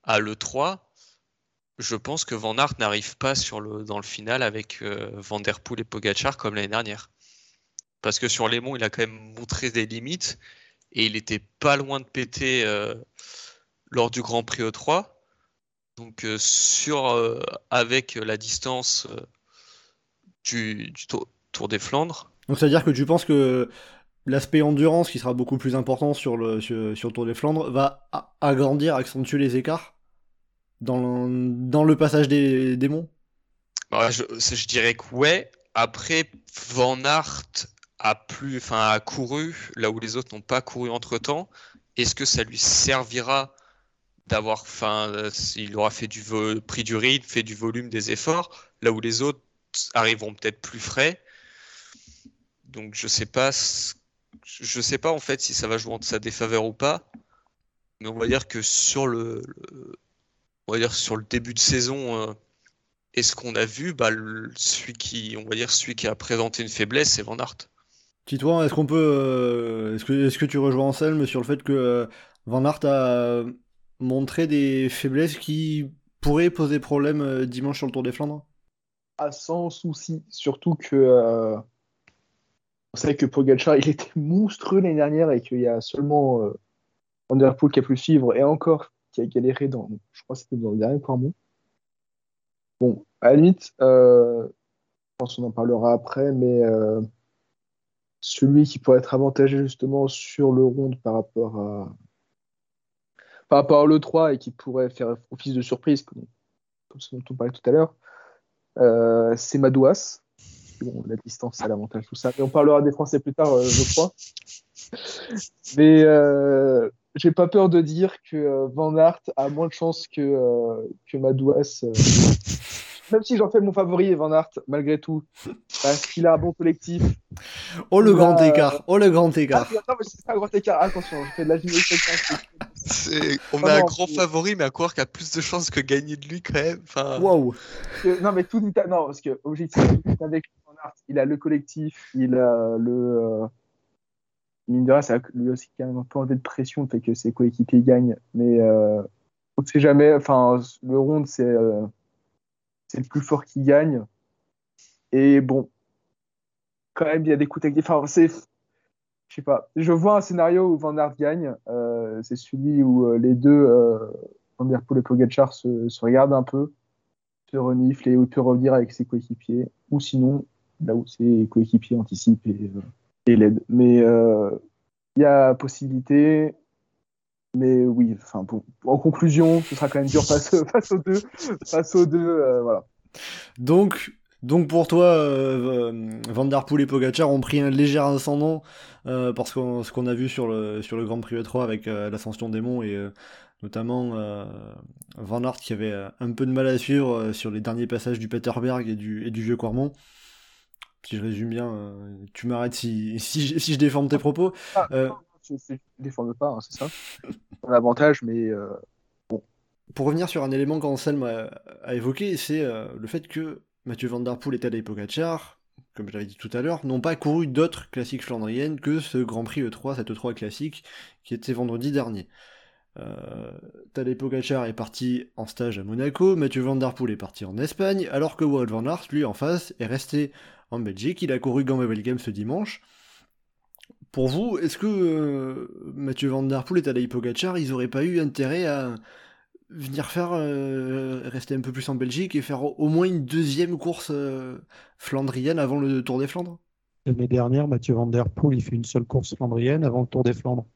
à l'E3, je pense que Van Aert n'arrive pas sur le, dans le final avec euh, Van Der Poel et Pogachar comme l'année dernière. Parce que sur les il a quand même montré des limites et il était pas loin de péter euh, lors du Grand Prix E3. Donc euh, sur, avec la distance du, tour, des Flandres. Donc ça veut dire que tu penses que l'aspect endurance qui sera beaucoup plus important sur le, sur, Tour des Flandres va agrandir, accentuer les écarts dans le, dans le passage des, des monts? Bah, je, dirais que ouais. Après, Van Aert a, plus, enfin, a couru là où les autres n'ont pas couru entre temps. Est-ce que ça lui servira d'avoir, enfin, il aura fait du pris du rythme, fait du volume, des efforts, là où les autres arriveront peut-être plus frais? Donc je sais pas je sais pas en fait si ça va jouer en sa défaveur ou pas, mais on va dire que sur le, on va dire sur le début de saison, euh, est ce qu'on a vu, bah, celui qui, on va dire celui qui a présenté une faiblesse, c'est Van Aert. Titouan, est-ce qu'on peut, euh, est-ce que, est-ce que tu rejoins Anselme sur le fait que euh, Van Aert a montré des faiblesses qui pourraient poser problème dimanche sur le Tour des Flandres? À ah, sans souci, surtout que on sait que Pogacar, il était monstrueux l'année dernière et qu'il y a seulement euh, Vanderpool qui a pu suivre et encore qui a galéré dans, je crois c'était dans le dernier Cormont. Bon, à la limite, euh, je pense qu'on en parlera après, mais euh, celui qui pourrait être avantagé justement sur le ronde par rapport à par rapport à l'E3 et qui pourrait faire office de surprise, comme, comme ce dont on parlait tout à l'heure, euh, c'est Madouas la distance, c'est l'avantage, tout ça. Et on parlera des Français plus tard, euh, je crois. Mais euh, j'ai pas peur de dire que euh, Van Aert a moins de chance que, que Madouas. Même si j'en fais mon favori, Van Aert, malgré tout, parce qu'il a un bon collectif. Oh le grand écart, oh le grand écart. Ah, non, mais c'est pas un grand écart, attention, je fais de la On a un grand favori, mais à croire qu'il a plus de chances que gagner de lui quand même. Enfin... Waouh! Non, mais tout dit à... Non, parce que objectivement, tout avec il a le collectif, il a le. Euh, mine de rien, a lui aussi quand même un peu enlevé de pression, fait que ses coéquipiers gagnent. Mais euh, on ne sait jamais. Enfin, le round, c'est euh, c'est le plus fort qui gagne. Et bon, quand même, il y a des coups techniques. Enfin, c'est. Je sais pas. Je vois un scénario où Van Aert gagne. c'est celui où les deux, Van Der Poel et Pogacar, se, se regardent un peu, se reniflent et peut revenir avec ses coéquipiers. Ou sinon, là où ses coéquipiers anticipent et, euh, et l'aident. Mais euh, il y a possibilité. Mais oui, en conclusion, ce sera quand même dur <laughs> face, aux deux. Face aux deux, euh, voilà. Donc, donc pour toi, euh, Van Der Poel et Pogacar ont pris un léger ascendant parce que ce qu'on a vu sur le, sur le Grand Prix E3 avec l'ascension des monts et notamment Van Aert qui avait un peu de mal à suivre sur les derniers passages du Peterberg et du, et du Vieux Cormont si je résume bien, euh, tu m'arrêtes si, si, je déforme tes propos. Ah, euh, je ne déforme pas, hein, c'est ça. Un avantage, mais euh, bon. Pour revenir sur un élément qu'Anselme a, a évoqué, c'est le fait que Mathieu Van Der Poel et Tadej Pogacar, comme je l'avais dit tout à l'heure, n'ont pas couru d'autres classiques flandriennes que ce Grand Prix E3, cette E3 classique, qui était vendredi dernier. Euh, Tadej Pogacar est parti en stage à Monaco, Mathieu Van Der Poel est parti en Espagne, alors que Wout Van Aert, lui, en face, est resté en Belgique. Il a couru Gamma Game ce dimanche. Pour vous, est-ce que euh, Mathieu Van Der Poel et Tadej Pogacar, ils auraient pas eu intérêt à venir faire, euh, rester un peu plus en Belgique et faire au moins une deuxième course euh, flandrienne avant le Tour des Flandres? L'année dernière, Mathieu Van Der Poel, il fait une seule course flandrienne avant le Tour des Flandres.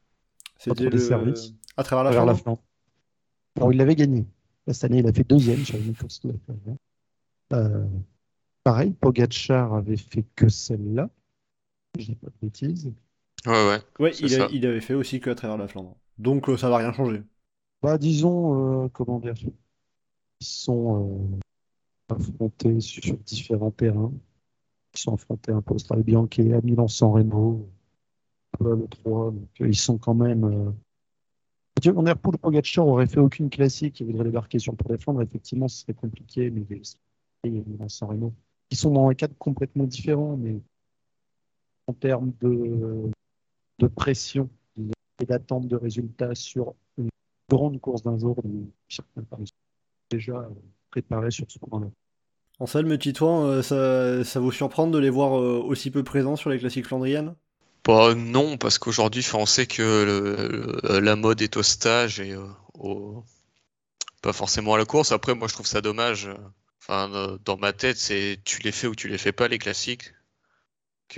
C'était le... services. à travers la Flandre. la Flandre. Alors, il l'avait gagné. Cette année, il a fait deuxième sur une course de la Flandre. Pareil, Pogacar avait fait que celle-là. Je dis pas de bêtises. Ouais, ouais. Ouais, il, a- il avait fait aussi que à travers la Flandre. Donc euh, ça va rien changer. Bah, disons, euh, comment dire, ils sont euh, affrontés sur, sur différents terrains. Ils sont affrontés un peu au Bianche, à Milan-San Remo, un peu à l'E3. Donc, euh, ils sont quand même. Euh... Van Der Poel ou Pogacar aurait fait aucune classique et voudrait débarquer sur le Tour des Flandres. Effectivement, ce serait compliqué, mais il y a Milan-San Remo. Ils sont dans un cadre complètement différent, mais en termes de, de pression et d'attente de résultats sur une grande course d'un jour, donc, certains déjà préparés sur ce point-là. Anselme, Titouan, euh, ça, ça vous surprend de les voir euh, aussi peu présents sur les classiques flandriennes? Bah non, parce qu'aujourd'hui, on sait que le- le- la mode est au stage et euh, au- pas forcément à la course. Après, moi, je trouve ça dommage. Enfin, euh, dans ma tête, c'est tu les fais ou tu les fais pas, les classiques.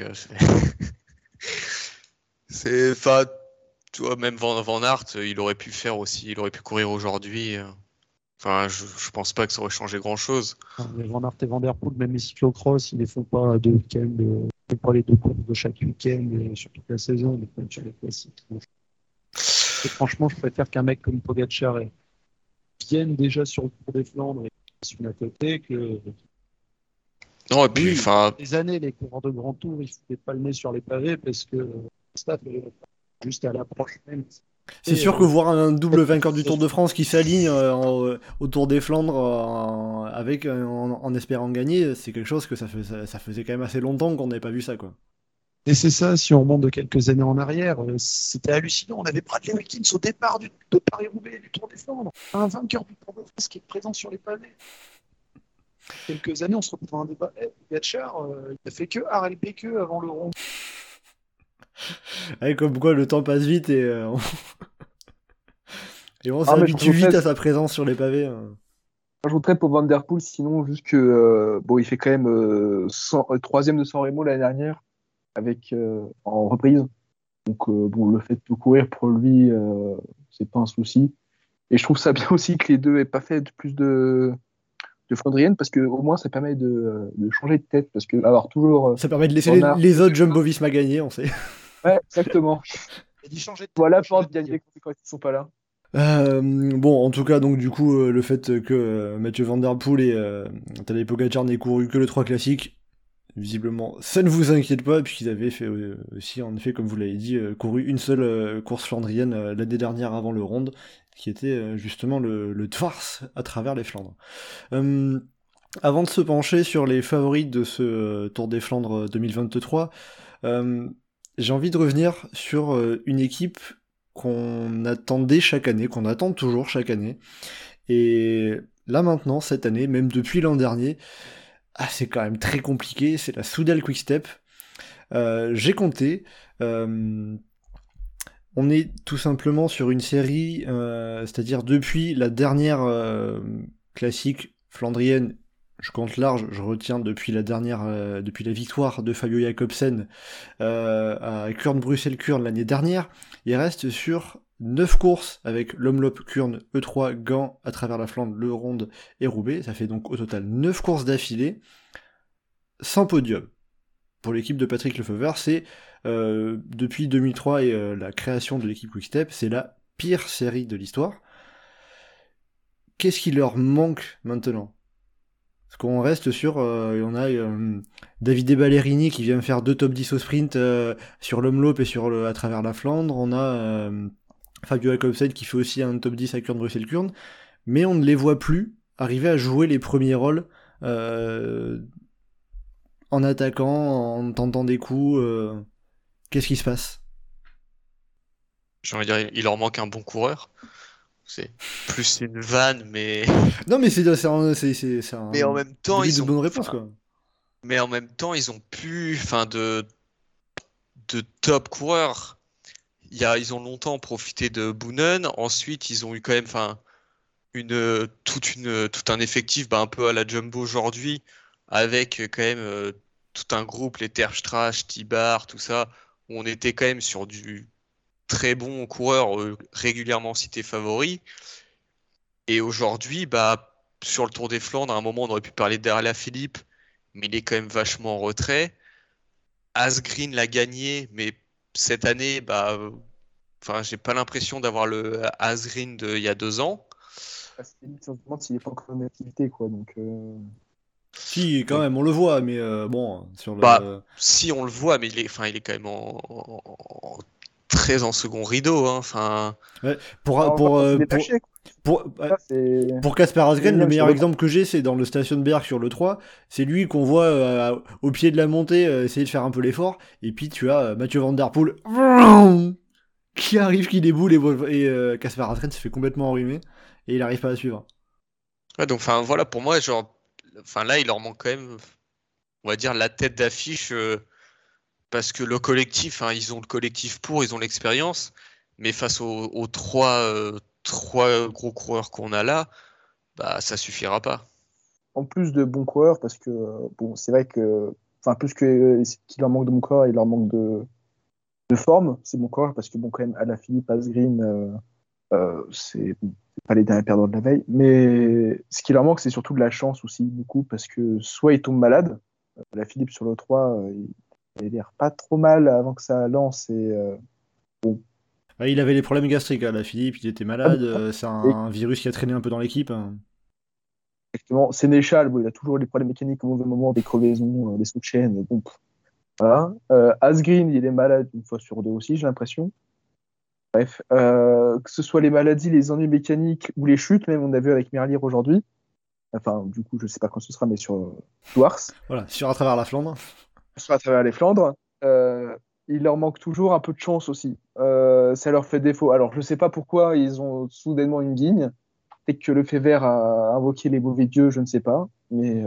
Euh, <laughs> c'est- enfin, tu vois, même Van, Van Aert, euh, il aurait pu faire aussi, il aurait pu courir aujourd'hui. Enfin, je, je pense pas que ça aurait changé grand-chose. Enfin, les Van Aert et Van Der Poel, même les cyclocross, ils ne font pas deux week-ends, ils font pas les deux courses de chaque week-end et sur toute la saison, mais sur les classiques. Et franchement, je préfère qu'un mec comme Pogacar vienne déjà sur le Tour des Flandres et côté que Non, et puis, enfin, des années, les coureurs de grand tour, ils foutaient pas le nez sur les pavés parce que staff est juste à l'approche même. C'est sûr euh, que voir un double vainqueur du Tour de France qui s'aligne euh, en- euh, au Tour des Flandres euh, avec euh, en, en espérant gagner, c'est quelque chose que ça, fais- ça, ça faisait quand même assez longtemps qu'on n'avait pas vu ça quoi. Et c'est ça, si on remonte de quelques années en arrière, euh, c'était hallucinant. On avait Bradley Wiggins au départ du, de Paris-Roubaix, du Tour des Flandres, un vainqueur du Tour de France qui est présent sur les pavés. Quelques années, on se retrouve dans un débat. Eh, Pogacar, euh, il a fait que RLP que avant le rond. Ouais, comme quoi le temps passe vite et euh, on, <laughs> et on Ah, je s'habitue vite à sa présence sur les pavés. hein. J'ajouterais pour Van Der Poel, sinon, juste que euh, bon, il fait quand même euh, euh, troisième de San Remo l'année dernière avec euh, en reprise. Donc euh, bon, le fait de courir pour lui, euh, c'est pas un souci. Et je trouve ça bien aussi que les deux aient pas fait de- plus de de Flandrienne parce que au moins ça permet de, de changer de tête parce que alors toujours Ça permet de laisser les, a- les autres Jumbo-Visma gagner, on sait. <laughs> ouais exactement <laughs> dit changer de voilà pour gagner quand ils sont pas là Euh, bon, en tout cas, donc du coup, le fait que Mathieu Van Der Poel et euh, Tadej Pogacar n'aient couru que le 3 classique, visiblement, ça ne vous inquiète pas, puisqu'ils avaient fait euh, aussi, en effet, comme vous l'avez dit, euh, couru une seule euh, course flandrienne l'année dernière avant le Ronde, qui était justement le, le à travers les Flandres. Avant de se pencher sur les favoris de ce Tour des Flandres 2023, euh, j'ai envie de revenir sur une équipe qu'on attendait chaque année, qu'on attend toujours chaque année. Et là maintenant, cette année, même depuis l'an dernier, ah, c'est quand même très compliqué, c'est la Soudal Quickstep. Euh, J'ai compté, euh, on est tout simplement sur une série, euh, c'est-à-dire depuis la dernière classique flandrienne, je compte large, je retiens depuis la dernière, depuis la victoire de Fabio Jacobsen à Kurn-Bruxelles-Kurn l'année dernière, il reste sur 9 courses avec l'Omloop, Kurn, E3, Gand à travers la Flandre, le Ronde et Roubaix. Ça fait donc au total 9 courses d'affilée, sans podium. Pour l'équipe de Patrick Lefeuvre, c'est euh, depuis 2003 et euh, la création de l'équipe Quickstep, c'est la pire série de l'histoire. Qu'est-ce qui leur manque maintenant? Parce qu'on reste sur, euh, on a David Ballerini qui vient faire deux top 10 au sprint sur l'Omloop et sur le, à travers la Flandre. On a Fabio Jacobsen qui fait aussi un top 10 à Kurn-Bruxelles-Kurn. Mais on ne les voit plus arriver à jouer les premiers rôles euh, en attaquant, en tentant des coups. euh, Qu'est-ce qui se passe? J'ai envie de dire, il leur manque un bon coureur. C'est plus une vanne, mais, <laughs> Non, mais c'est un, mais en même temps, ils ont, bonne réponse, quoi. mais en même temps, ils ont plus, enfin, de, de top coureurs. Y a, ils ont longtemps profité de Boonen. Ensuite, ils ont eu quand même, une, toute une, tout un effectif bah, un peu à la Jumbo aujourd'hui, avec quand même tout un groupe, les Terstrash, Tibar, tout ça, on était quand même sur du très bon coureur régulièrement cité favori. Et aujourd'hui, bah, sur le Tour des Flandres, à un moment, on aurait pu parler d'Arla Philippe, mais il est quand même vachement en retrait. Asgreen l'a gagné, mais cette année, bah, enfin, j'ai pas l'impression d'avoir le Asgreen d'il y a deux ans. Ah, s'il n'est pas encore en activité, quoi. Donc, euh. Si, quand même, on le voit, mais euh, bon, sur le. Bah, si, on le voit, mais il est, enfin, il est quand même en, très en second rideau. Hein. Enfin. Pour, pour, euh, pour, pour, Casper Asgren, le meilleur exemple que j'ai, c'est dans le Station Berg sur le 3. C'est lui qu'on voit euh, au pied de la montée essayer de faire un peu l'effort. Et puis tu as Mathieu Van Der Poel <laughs> qui arrive, qui déboule et Casper Asgren se fait complètement enrhumer et il arrive pas à suivre. Ouais, donc enfin voilà, pour moi, genre enfin là, il leur manque quand même, on va dire, la tête d'affiche euh, parce que le collectif, hein, ils ont le collectif pour, ils ont l'expérience, mais face aux, trois, euh, trois gros coureurs qu'on a là, bah ça suffira pas. En plus de bons coureurs, parce que bon, c'est vrai que, enfin plus que qu'il leur manque de bons coureurs, il leur manque de, forme, c'est bon coureur parce que bon quand même à la Philippe Asgreen, euh, euh, c'est pas les derniers perdants de la veille. Mais ce qui leur manque, c'est surtout de la chance aussi, beaucoup, parce que soit ils tombent malades, euh, la Philippe sur le 3, euh, il avait l'air pas trop mal avant que ça lance, et bon. il avait les problèmes gastriques, la Philippe, il était malade, ah, c'est un, virus qui a traîné un peu dans l'équipe. Hein. Exactement. Sénéchal, bon, il a toujours des problèmes mécaniques au mauvais moment, des crevaisons, des sous chaînes bon. Voilà. Asgreen, il est malade une fois sur deux aussi, j'ai l'impression. Bref, euh, que ce soit les maladies, les ennuis mécaniques ou les chutes, même on a vu avec Merlier aujourd'hui. Enfin, du coup, je sais pas quand ce sera, mais sur Dwars. Euh, voilà, sur à travers la Flandre. Sur à travers les Flandres. Euh, il leur manque toujours un peu de chance aussi. ça leur fait défaut. Alors, je sais pas pourquoi ils ont soudainement une guigne. et que le fait vert a invoqué les mauvais dieux, je ne sais pas. Mais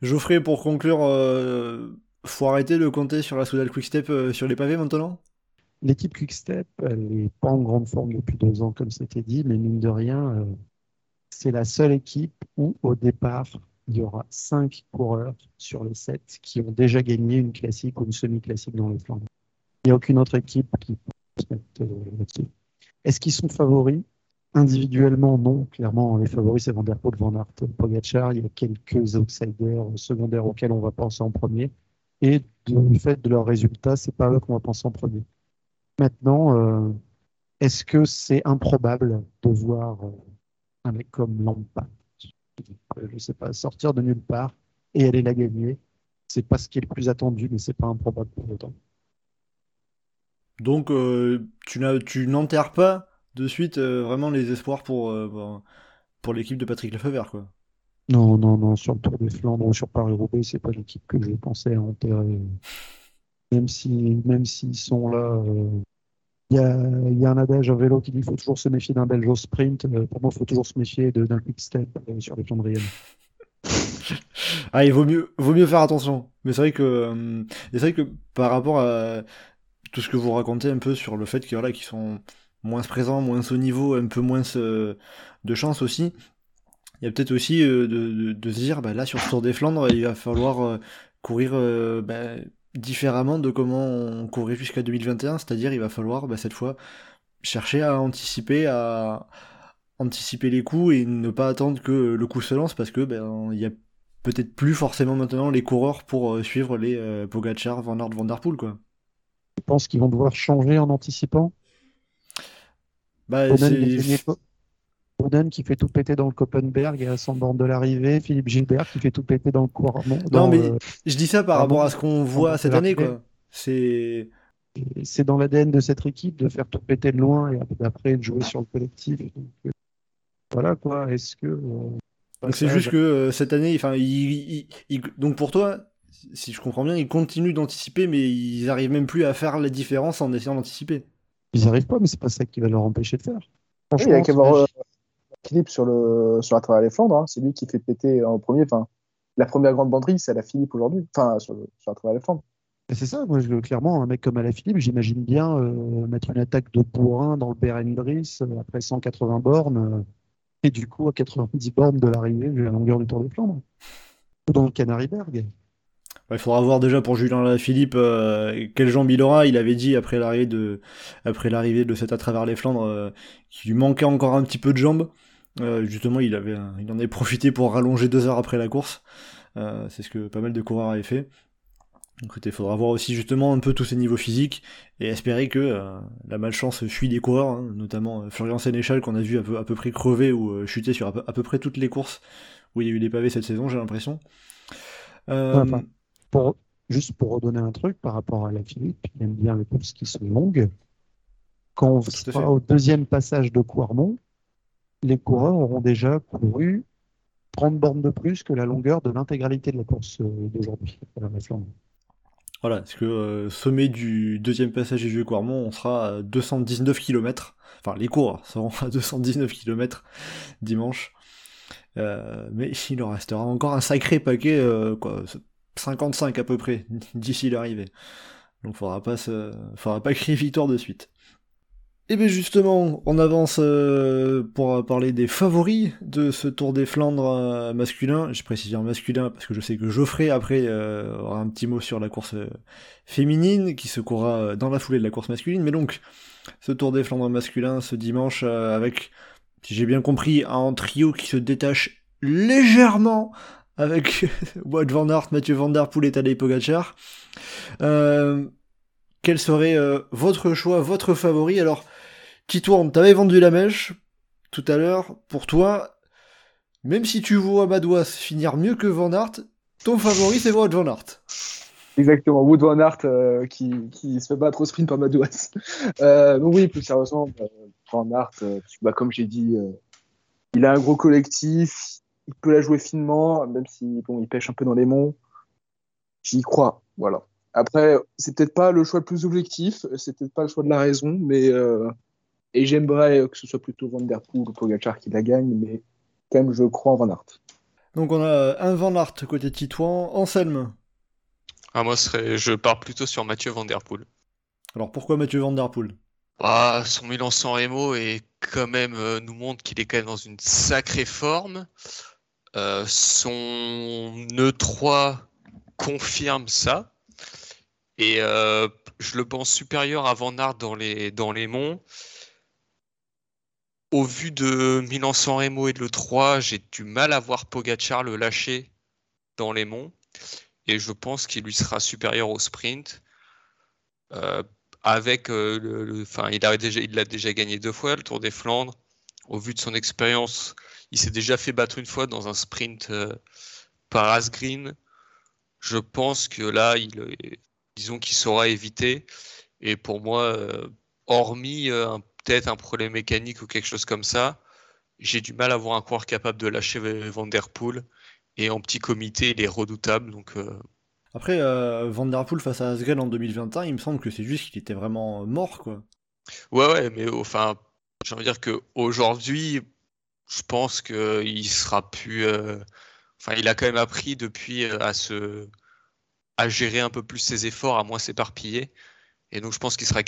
Geoffrey, pour conclure, faut arrêter de compter sur la Soudal Quickstep sur les pavés maintenant? L'équipe Quickstep, elle n'est pas en grande forme depuis deux ans, comme c'était dit, mais mine de rien, euh, c'est la seule équipe où, au départ, il y aura cinq coureurs sur les sept qui ont déjà gagné une classique ou une semi-classique dans les Flandres. Il n'y a aucune autre équipe qui peut se mettre euh, Est-ce qu'ils sont favoris? Individuellement, non. Clairement, les favoris, c'est Van Der Poel, Van Aert, Pogacar. Il y a quelques outsiders secondaires auxquels on va penser en premier. Et du fait de leurs résultats, c'est pas eux qu'on va penser en premier. Maintenant, euh, est-ce que c'est improbable de voir euh, un mec comme Lampa, je ne sais pas, sortir de nulle part et aller la gagner C'est pas ce qui est le plus attendu, mais c'est pas improbable pour autant. Donc, euh, tu n'enterres pas de suite vraiment les espoirs pour, pour l'équipe de Patrick Lefebvre, quoi. Non, non, non, sur le Tour des Flandres ou sur Paris-Roubaix, c'est pas l'équipe que je pensais enterrer. Même si, même s'ils sont là, il y, a, un adage en vélo qui dit qu'il faut toujours se méfier d'un belge au sprint. Euh, pour moi, il faut toujours se méfier d'un quick step euh, sur les Flandriennes. <laughs> ah, il vaut mieux, vaut mieux faire attention. Mais c'est vrai que, euh, c'est vrai que par rapport à tout ce que vous racontez un peu sur le fait qu'ils voilà, sont moins présents, moins au niveau, un peu moins de chance aussi, il y a peut-être aussi de, de, se dire, bah, là, sur ce Tour des Flandres, il va falloir courir bah, différemment de comment on courait jusqu'à 2021, c'est-à-dire il va falloir bah, cette fois chercher à anticiper, à anticiper les coups et ne pas attendre que le coup se lance parce que ben il y a peut-être plus forcément maintenant les coureurs pour euh, suivre les euh, Pogacar, Van Aert, Van Der Poel quoi. Tu penses qu'ils vont devoir changer en anticipant? Bah, Boden qui fait tout péter dans le Koppenberg et à 100 bornes de l'arrivée, Philippe Gilbert qui fait tout péter dans le couronnement. Non, mais euh, je dis ça par rapport à ce qu'on voit cette année, quoi. C'est. C'est dans l'ADN de cette équipe de faire tout péter de loin et après de jouer sur le collectif. Euh, voilà quoi. Est-ce que. Euh, c'est juste que cette année, enfin, donc pour toi, si je comprends bien, ils continuent d'anticiper, mais ils arrivent même plus à faire la différence en essayant d'anticiper. Ils arrivent pas, mais c'est pas ça qui va leur empêcher de faire. Franchement, il y a Philippe sur, le, sur la travers les Flandres. Hein. C'est lui qui fait péter en premier. Enfin, la première grande banderie, c'est la Philippe aujourd'hui. Enfin, sur, sur la travers les Flandres. C'est ça, moi, je, clairement, un mec comme Philippe, j'imagine bien euh, mettre une attaque de bourrin dans le Berendris euh, après 180 bornes. Et du coup, à 90 bornes de l'arrivée, vu la longueur du Tour des Flandres. Ou dans le Canariberg. Il faudra voir déjà pour Julien Lafilippe euh, quelle jambe il aura. Il avait dit après l'arrivée de après l'arrivée de cette à travers les Flandres euh, qu'il lui manquait encore un petit peu de jambes. Euh, justement, il avait il en avait profité pour rallonger deux heures après la course. c'est ce que pas mal de coureurs avaient fait. Donc il faudra voir aussi justement un peu tous ces niveaux physiques et espérer que la malchance fuit des coureurs, hein, notamment Florian Sénéchal qu'on a vu à peu, à peu près crever ou chuter sur à peu, près toutes les courses où il y a eu des pavés cette saison, j'ai l'impression. Pour, juste pour redonner un truc par rapport à la Philippe, il aime bien les courses qui sont longues. Quand on sera au deuxième passage de Quarmont, les coureurs auront déjà couru 30 bornes de plus que la longueur de l'intégralité de la course euh, d'aujourd'hui Voilà, parce que euh, sommet du deuxième passage du vieux Quarmont, on sera à 219 km. Enfin, les coureurs seront à 219 km dimanche. Euh, mais il en restera encore un sacré paquet, quoi, 55 à peu près <laughs> d'ici l'arrivée. Donc faudra pas se... faudra pas crier victoire de suite. Et eh bien justement, on avance euh, pour parler des favoris de ce Tour des Flandres euh, masculin. J'ai précisé en masculin parce que je sais que Geoffrey après euh, aura un petit mot sur la course féminine qui se courra dans la foulée de la course masculine. Mais donc, ce Tour des Flandres masculin ce dimanche avec, si j'ai bien compris, un trio qui se détache légèrement avec <laughs> Wout van Aert, Mathieu Van Der Poel et Tadej Pogacar. Euh, quel serait euh, votre choix, votre favori? Alors, Titouan, t'avais vendu la mèche tout à l'heure. Pour toi, même si tu vois Madouas finir mieux que Van Aert, ton favori c'est Wout Van Aert. Exactement, Wout Van Aert euh, qui, qui, se fait battre au sprint par Madouas. <laughs> donc oui, plus sérieusement, Van Aert, bah, comme j'ai dit, il a un gros collectif, il peut la jouer finement, même si bon, il pêche un peu dans les monts. J'y crois, voilà. Après, c'est peut-être pas le choix le plus objectif, c'est peut-être pas le choix de la raison, mais euh, et j'aimerais que ce soit plutôt Van Der Poel ou Pogacar qui la gagne, mais quand même je crois en Van Aert. Donc on a un Van Aert côté Titouan, Anselme. Ah moi je pars plutôt sur Mathieu Van Der Poel. Alors pourquoi Mathieu Van Der Poel? Ah, son Milan sans Remo et quand même euh, nous montre qu'il est quand même dans une sacrée forme. Euh, son E3 confirme ça. Et euh, je le pense supérieur à Van Aert dans les, dans les monts. Au vu de Milan-San Remo et de l'E3, j'ai du mal à voir Pogachar le lâcher dans les monts. Et je pense qu'il lui sera supérieur au sprint. Euh, avec le, il a déjà, déjà gagné deux fois le Tour des Flandres. Au vu de son expérience, il s'est déjà fait battre une fois dans un sprint euh, par Asgreen. Je pense que là, il, euh, disons qu'il saura éviter. Et pour moi, euh, hormis peut-être un problème mécanique ou quelque chose comme ça, j'ai du mal à voir un coureur capable de lâcher Van Der Poel. Et en petit comité, il est redoutable. Donc, Après, Van Der Poel face à Asgreen en 2021, il me semble que c'est juste qu'il était vraiment mort. quoi. Ouais, ouais, mais enfin, j'ai envie de dire qu'aujourd'hui, je pense qu'il sera plus. Euh, enfin, il a quand même appris depuis euh, à se à gérer un peu plus ses efforts, à moins s'éparpiller. Et donc, je pense qu'il sera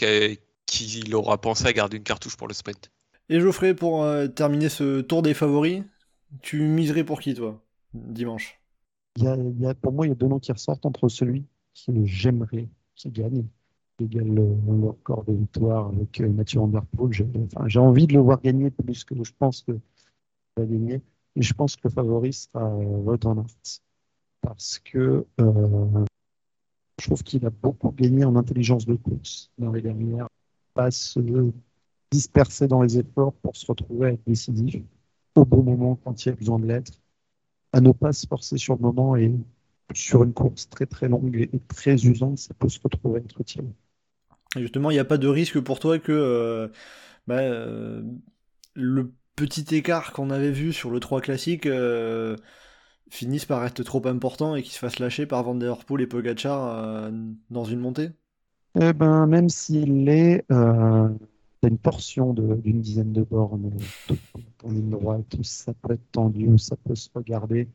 qu'il aura pensé à garder une cartouche pour le sprint. Et Geoffrey, pour euh, terminer ce tour des favoris, tu miserais pour qui, toi, dimanche? Il y, a, Pour moi, il y a deux noms qui ressortent entre celui que j'aimerais qui gagne, qui égale le, record de victoire avec Mathieu Van Der Poel. J'ai envie de le voir gagner plus que je pense que gagner. Et je pense que le favori sera Wout Parce que euh, je trouve qu'il a beaucoup gagné en intelligence de course dans les dernières. Pas se disperser dans les efforts pour se retrouver à être décisif au bon moment quand il y a besoin de l'être. À ne pas se forcer sur le moment et sur une course très très longue et très usante, ça peut se retrouver être utile. justement, il n'y a pas de risque pour toi que euh, bah, euh, le petit écart qu'on avait vu sur le 3 classique euh, finisse par être trop important et qu'il se fasse lâcher par Van Der Poel et Pogacar dans une montée? Eh ben, Même s'il est euh, une portion d'une dizaine de bornes en ligne droite, ça peut être tendu, ça peut se regarder.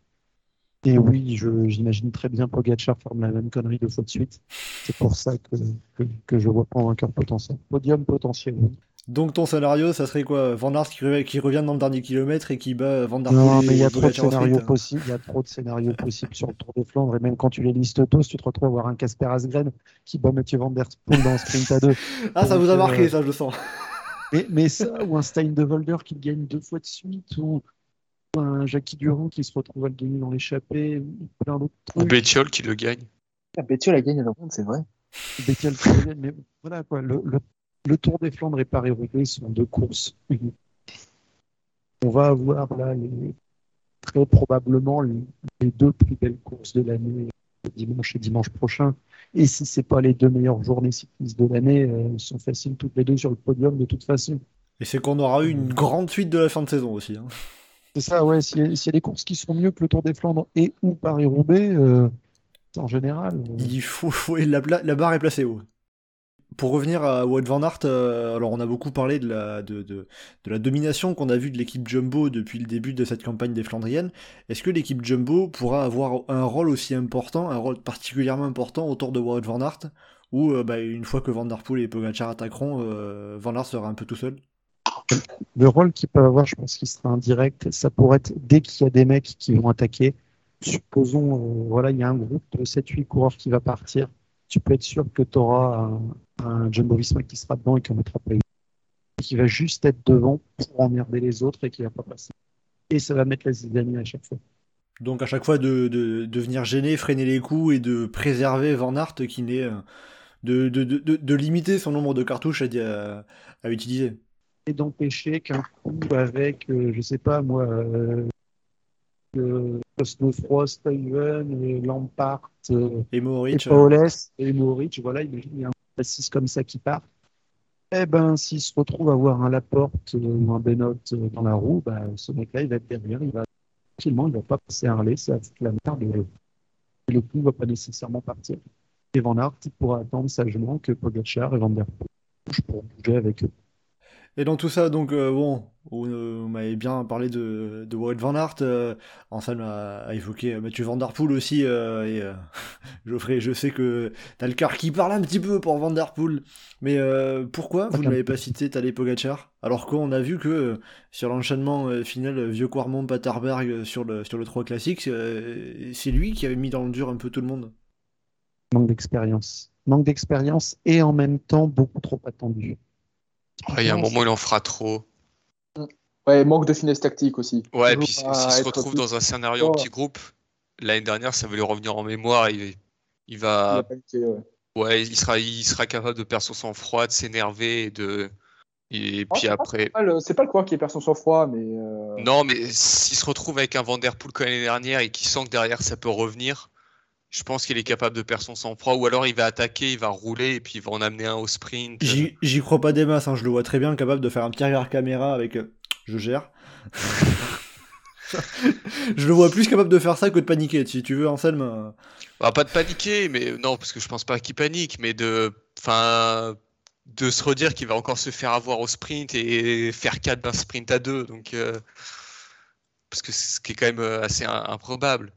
Et oui, j'imagine très bien Pogacar faire la même connerie deux fois de suite. C'est pour ça que, que, que je vois pas un vainqueur potentiel. Podium potentiel, oui. Donc ton scénario, ça serait quoi? Van Aert qui, revient, qui revient dans le dernier kilomètre et qui bat Van der Poel Non, mais il y a trop de scénarios hein. possibles. Il y a trop de scénarios possibles sur le Tour des Flandres. Et même quand tu les listes tous, tu te retrouves à avoir un Casper Asgren qui bat Mathieu Van Der Poel dans un sprint à deux. Ah, ça vous a marqué, euh, ça, je le sens. <laughs> Mais, mais ça, ou un Stein de Volder qui le gagne deux fois de suite, ou un Jackie Durand qui se retrouve à le gagner dans l'échappée, ou plein d'autres Ou. Bettiol qui le gagne. Ah, Bettiol a gagné le monde, c'est vrai. Bettiol qui le gagne. Mais voilà quoi, le, le- le Tour des Flandres et Paris-Roubaix sont deux courses uniques. On va avoir là les- très probablement les, les deux plus belles courses de l'année, dimanche et dimanche prochain. Et si c'est pas les deux meilleures journées cyclistes de l'année, euh, elles sont faciles toutes les deux sur le podium de toute façon. Et c'est qu'on aura eu une grande suite de la fin de saison aussi. hein. C'est ça, ouais. S'il y, y a des courses qui seront mieux que le Tour des Flandres et ou Paris-Roubaix, euh, en général. euh, Il faut, faut- la, la barre est placée haut. Pour revenir à Wout van Aert, euh, alors on a beaucoup parlé de la, domination qu'on a vue de l'équipe Jumbo depuis le début de cette campagne des Flandriennes. Est-ce que l'équipe Jumbo pourra avoir un rôle aussi important, un rôle particulièrement important autour de Wout van Aert, ou euh, bah, une fois que Van Der Poel et Pogacar attaqueront, euh, Van Aert sera un peu tout seul? Le rôle qu'ils peuvent avoir, je pense qu'il sera indirect. Ça pourrait être dès qu'il y a des mecs qui vont attaquer. Supposons, euh, voilà, il y a un groupe de 7-8 coureurs qui va partir. Tu peux être sûr que tu auras un, un Jumbo Visma qui sera dedans et qui en mettra pas une. Qui va juste être devant pour emmerder les autres et qui va pas passer. Et ça va mettre la zizanie à chaque fois. Donc à chaque fois de, de, de venir gêner, freiner les coups et de préserver Van Aert qui n'est euh, de, de, de, de- de limiter son nombre de cartouches à, à, à utiliser. et d'empêcher qu'un coup avec, euh, je sais pas moi, euh, euh, Cosmofrost, Steven, euh, Lampart, euh, Et et Paoles et voilà, imagine, il y a un 6 comme ça qui part. Eh ben, s'il se retrouve à avoir un Laporte euh, ou un Benoît euh, dans la roue, bah, ce mec-là, il va être derrière, il va tranquillement, il va pas passer un relais, foutre la merde et, et le coup va pas nécessairement partir. Et Van Aert, il pourra attendre sagement que Pogacar et Van Der Poel bougent pour bouger avec eux. Et dans tout ça, donc, euh, bon, vous, euh, m'avez bien parlé de, de Wout van Aert. Euh, Anselme a, a évoqué Mathieu Van Der Poel aussi. euh, et euh, <laughs> Geoffrey, je sais que t'as le cœur qui parle un petit peu pour Van Der Poel. Mais euh, pourquoi vous ne l'avez pas cité Tadej Pogacar? Alors qu'on a vu que euh, sur l'enchaînement euh, final euh, vieux Quarmont Paterberg euh, sur le sur le 3 classique, euh, c'est lui qui avait mis dans le dur un peu tout le monde. Manque d'expérience. Manque d'expérience et en même temps beaucoup trop attendu. Ouais, Il y a un moment, il en fera trop. Ouais, manque de finesse tactique aussi. Ouais, puis s'il se retrouve dans un scénario en petit groupe, l'année dernière, ça va lui revenir en mémoire. Il, va, paniqué, ouais. ouais, il sera, il sera capable de perdre son sang-froid, de s'énerver et de. Et Oh, puis c'est pas- après. C'est pas le- pas le coureur qui perd son sang-froid, mais. euh, Non, mais s'il se retrouve avec un Vanderpool comme l'année dernière et qu'il sent que derrière ça peut revenir, je pense qu'il est capable de perdre son sang-froid. Ou alors il va attaquer, il va rouler et puis il va en amener un au sprint. J'y crois pas des masses, hein, je le vois très bien capable de faire un petit regard caméra avec euh, je gère. <laughs> je le vois plus capable de faire ça que de paniquer. Si tu veux, Anselme. euh, Bah, pas de paniquer, mais non, parce que je pense pas qu'il panique, mais de, enfin, de se redire qu'il va encore se faire avoir au sprint et faire 4 d'un sprint à 2. Donc, euh, parce que c'est ce qui est quand même euh, assez im- improbable.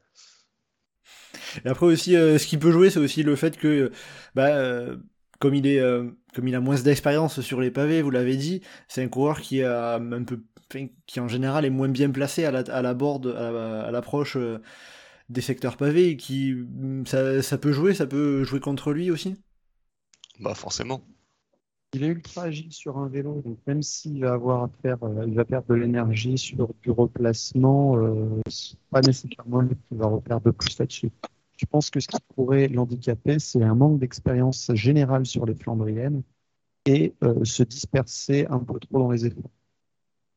Et après aussi, euh, ce qui peut jouer, c'est aussi le fait que, bah, euh, comme il est, euh, comme il a moins d'expérience sur les pavés, vous l'avez dit, c'est un coureur qui a un peu, qui en général est moins bien placé à la, à la board, à la- à l'approche euh, des secteurs pavés, et qui, mm, ça, ça peut jouer, ça peut jouer contre lui aussi? Bah, forcément. Il est ultra agile sur un vélo, donc même s'il va avoir à faire, euh, il va perdre de l'énergie sur du replacement, euh, c'est pas nécessairement lui qui va reperdre de plus là-dessus. Je pense que ce qui pourrait l'handicaper, c'est un manque d'expérience générale sur les Flandriennes et euh, se disperser un peu trop dans les efforts.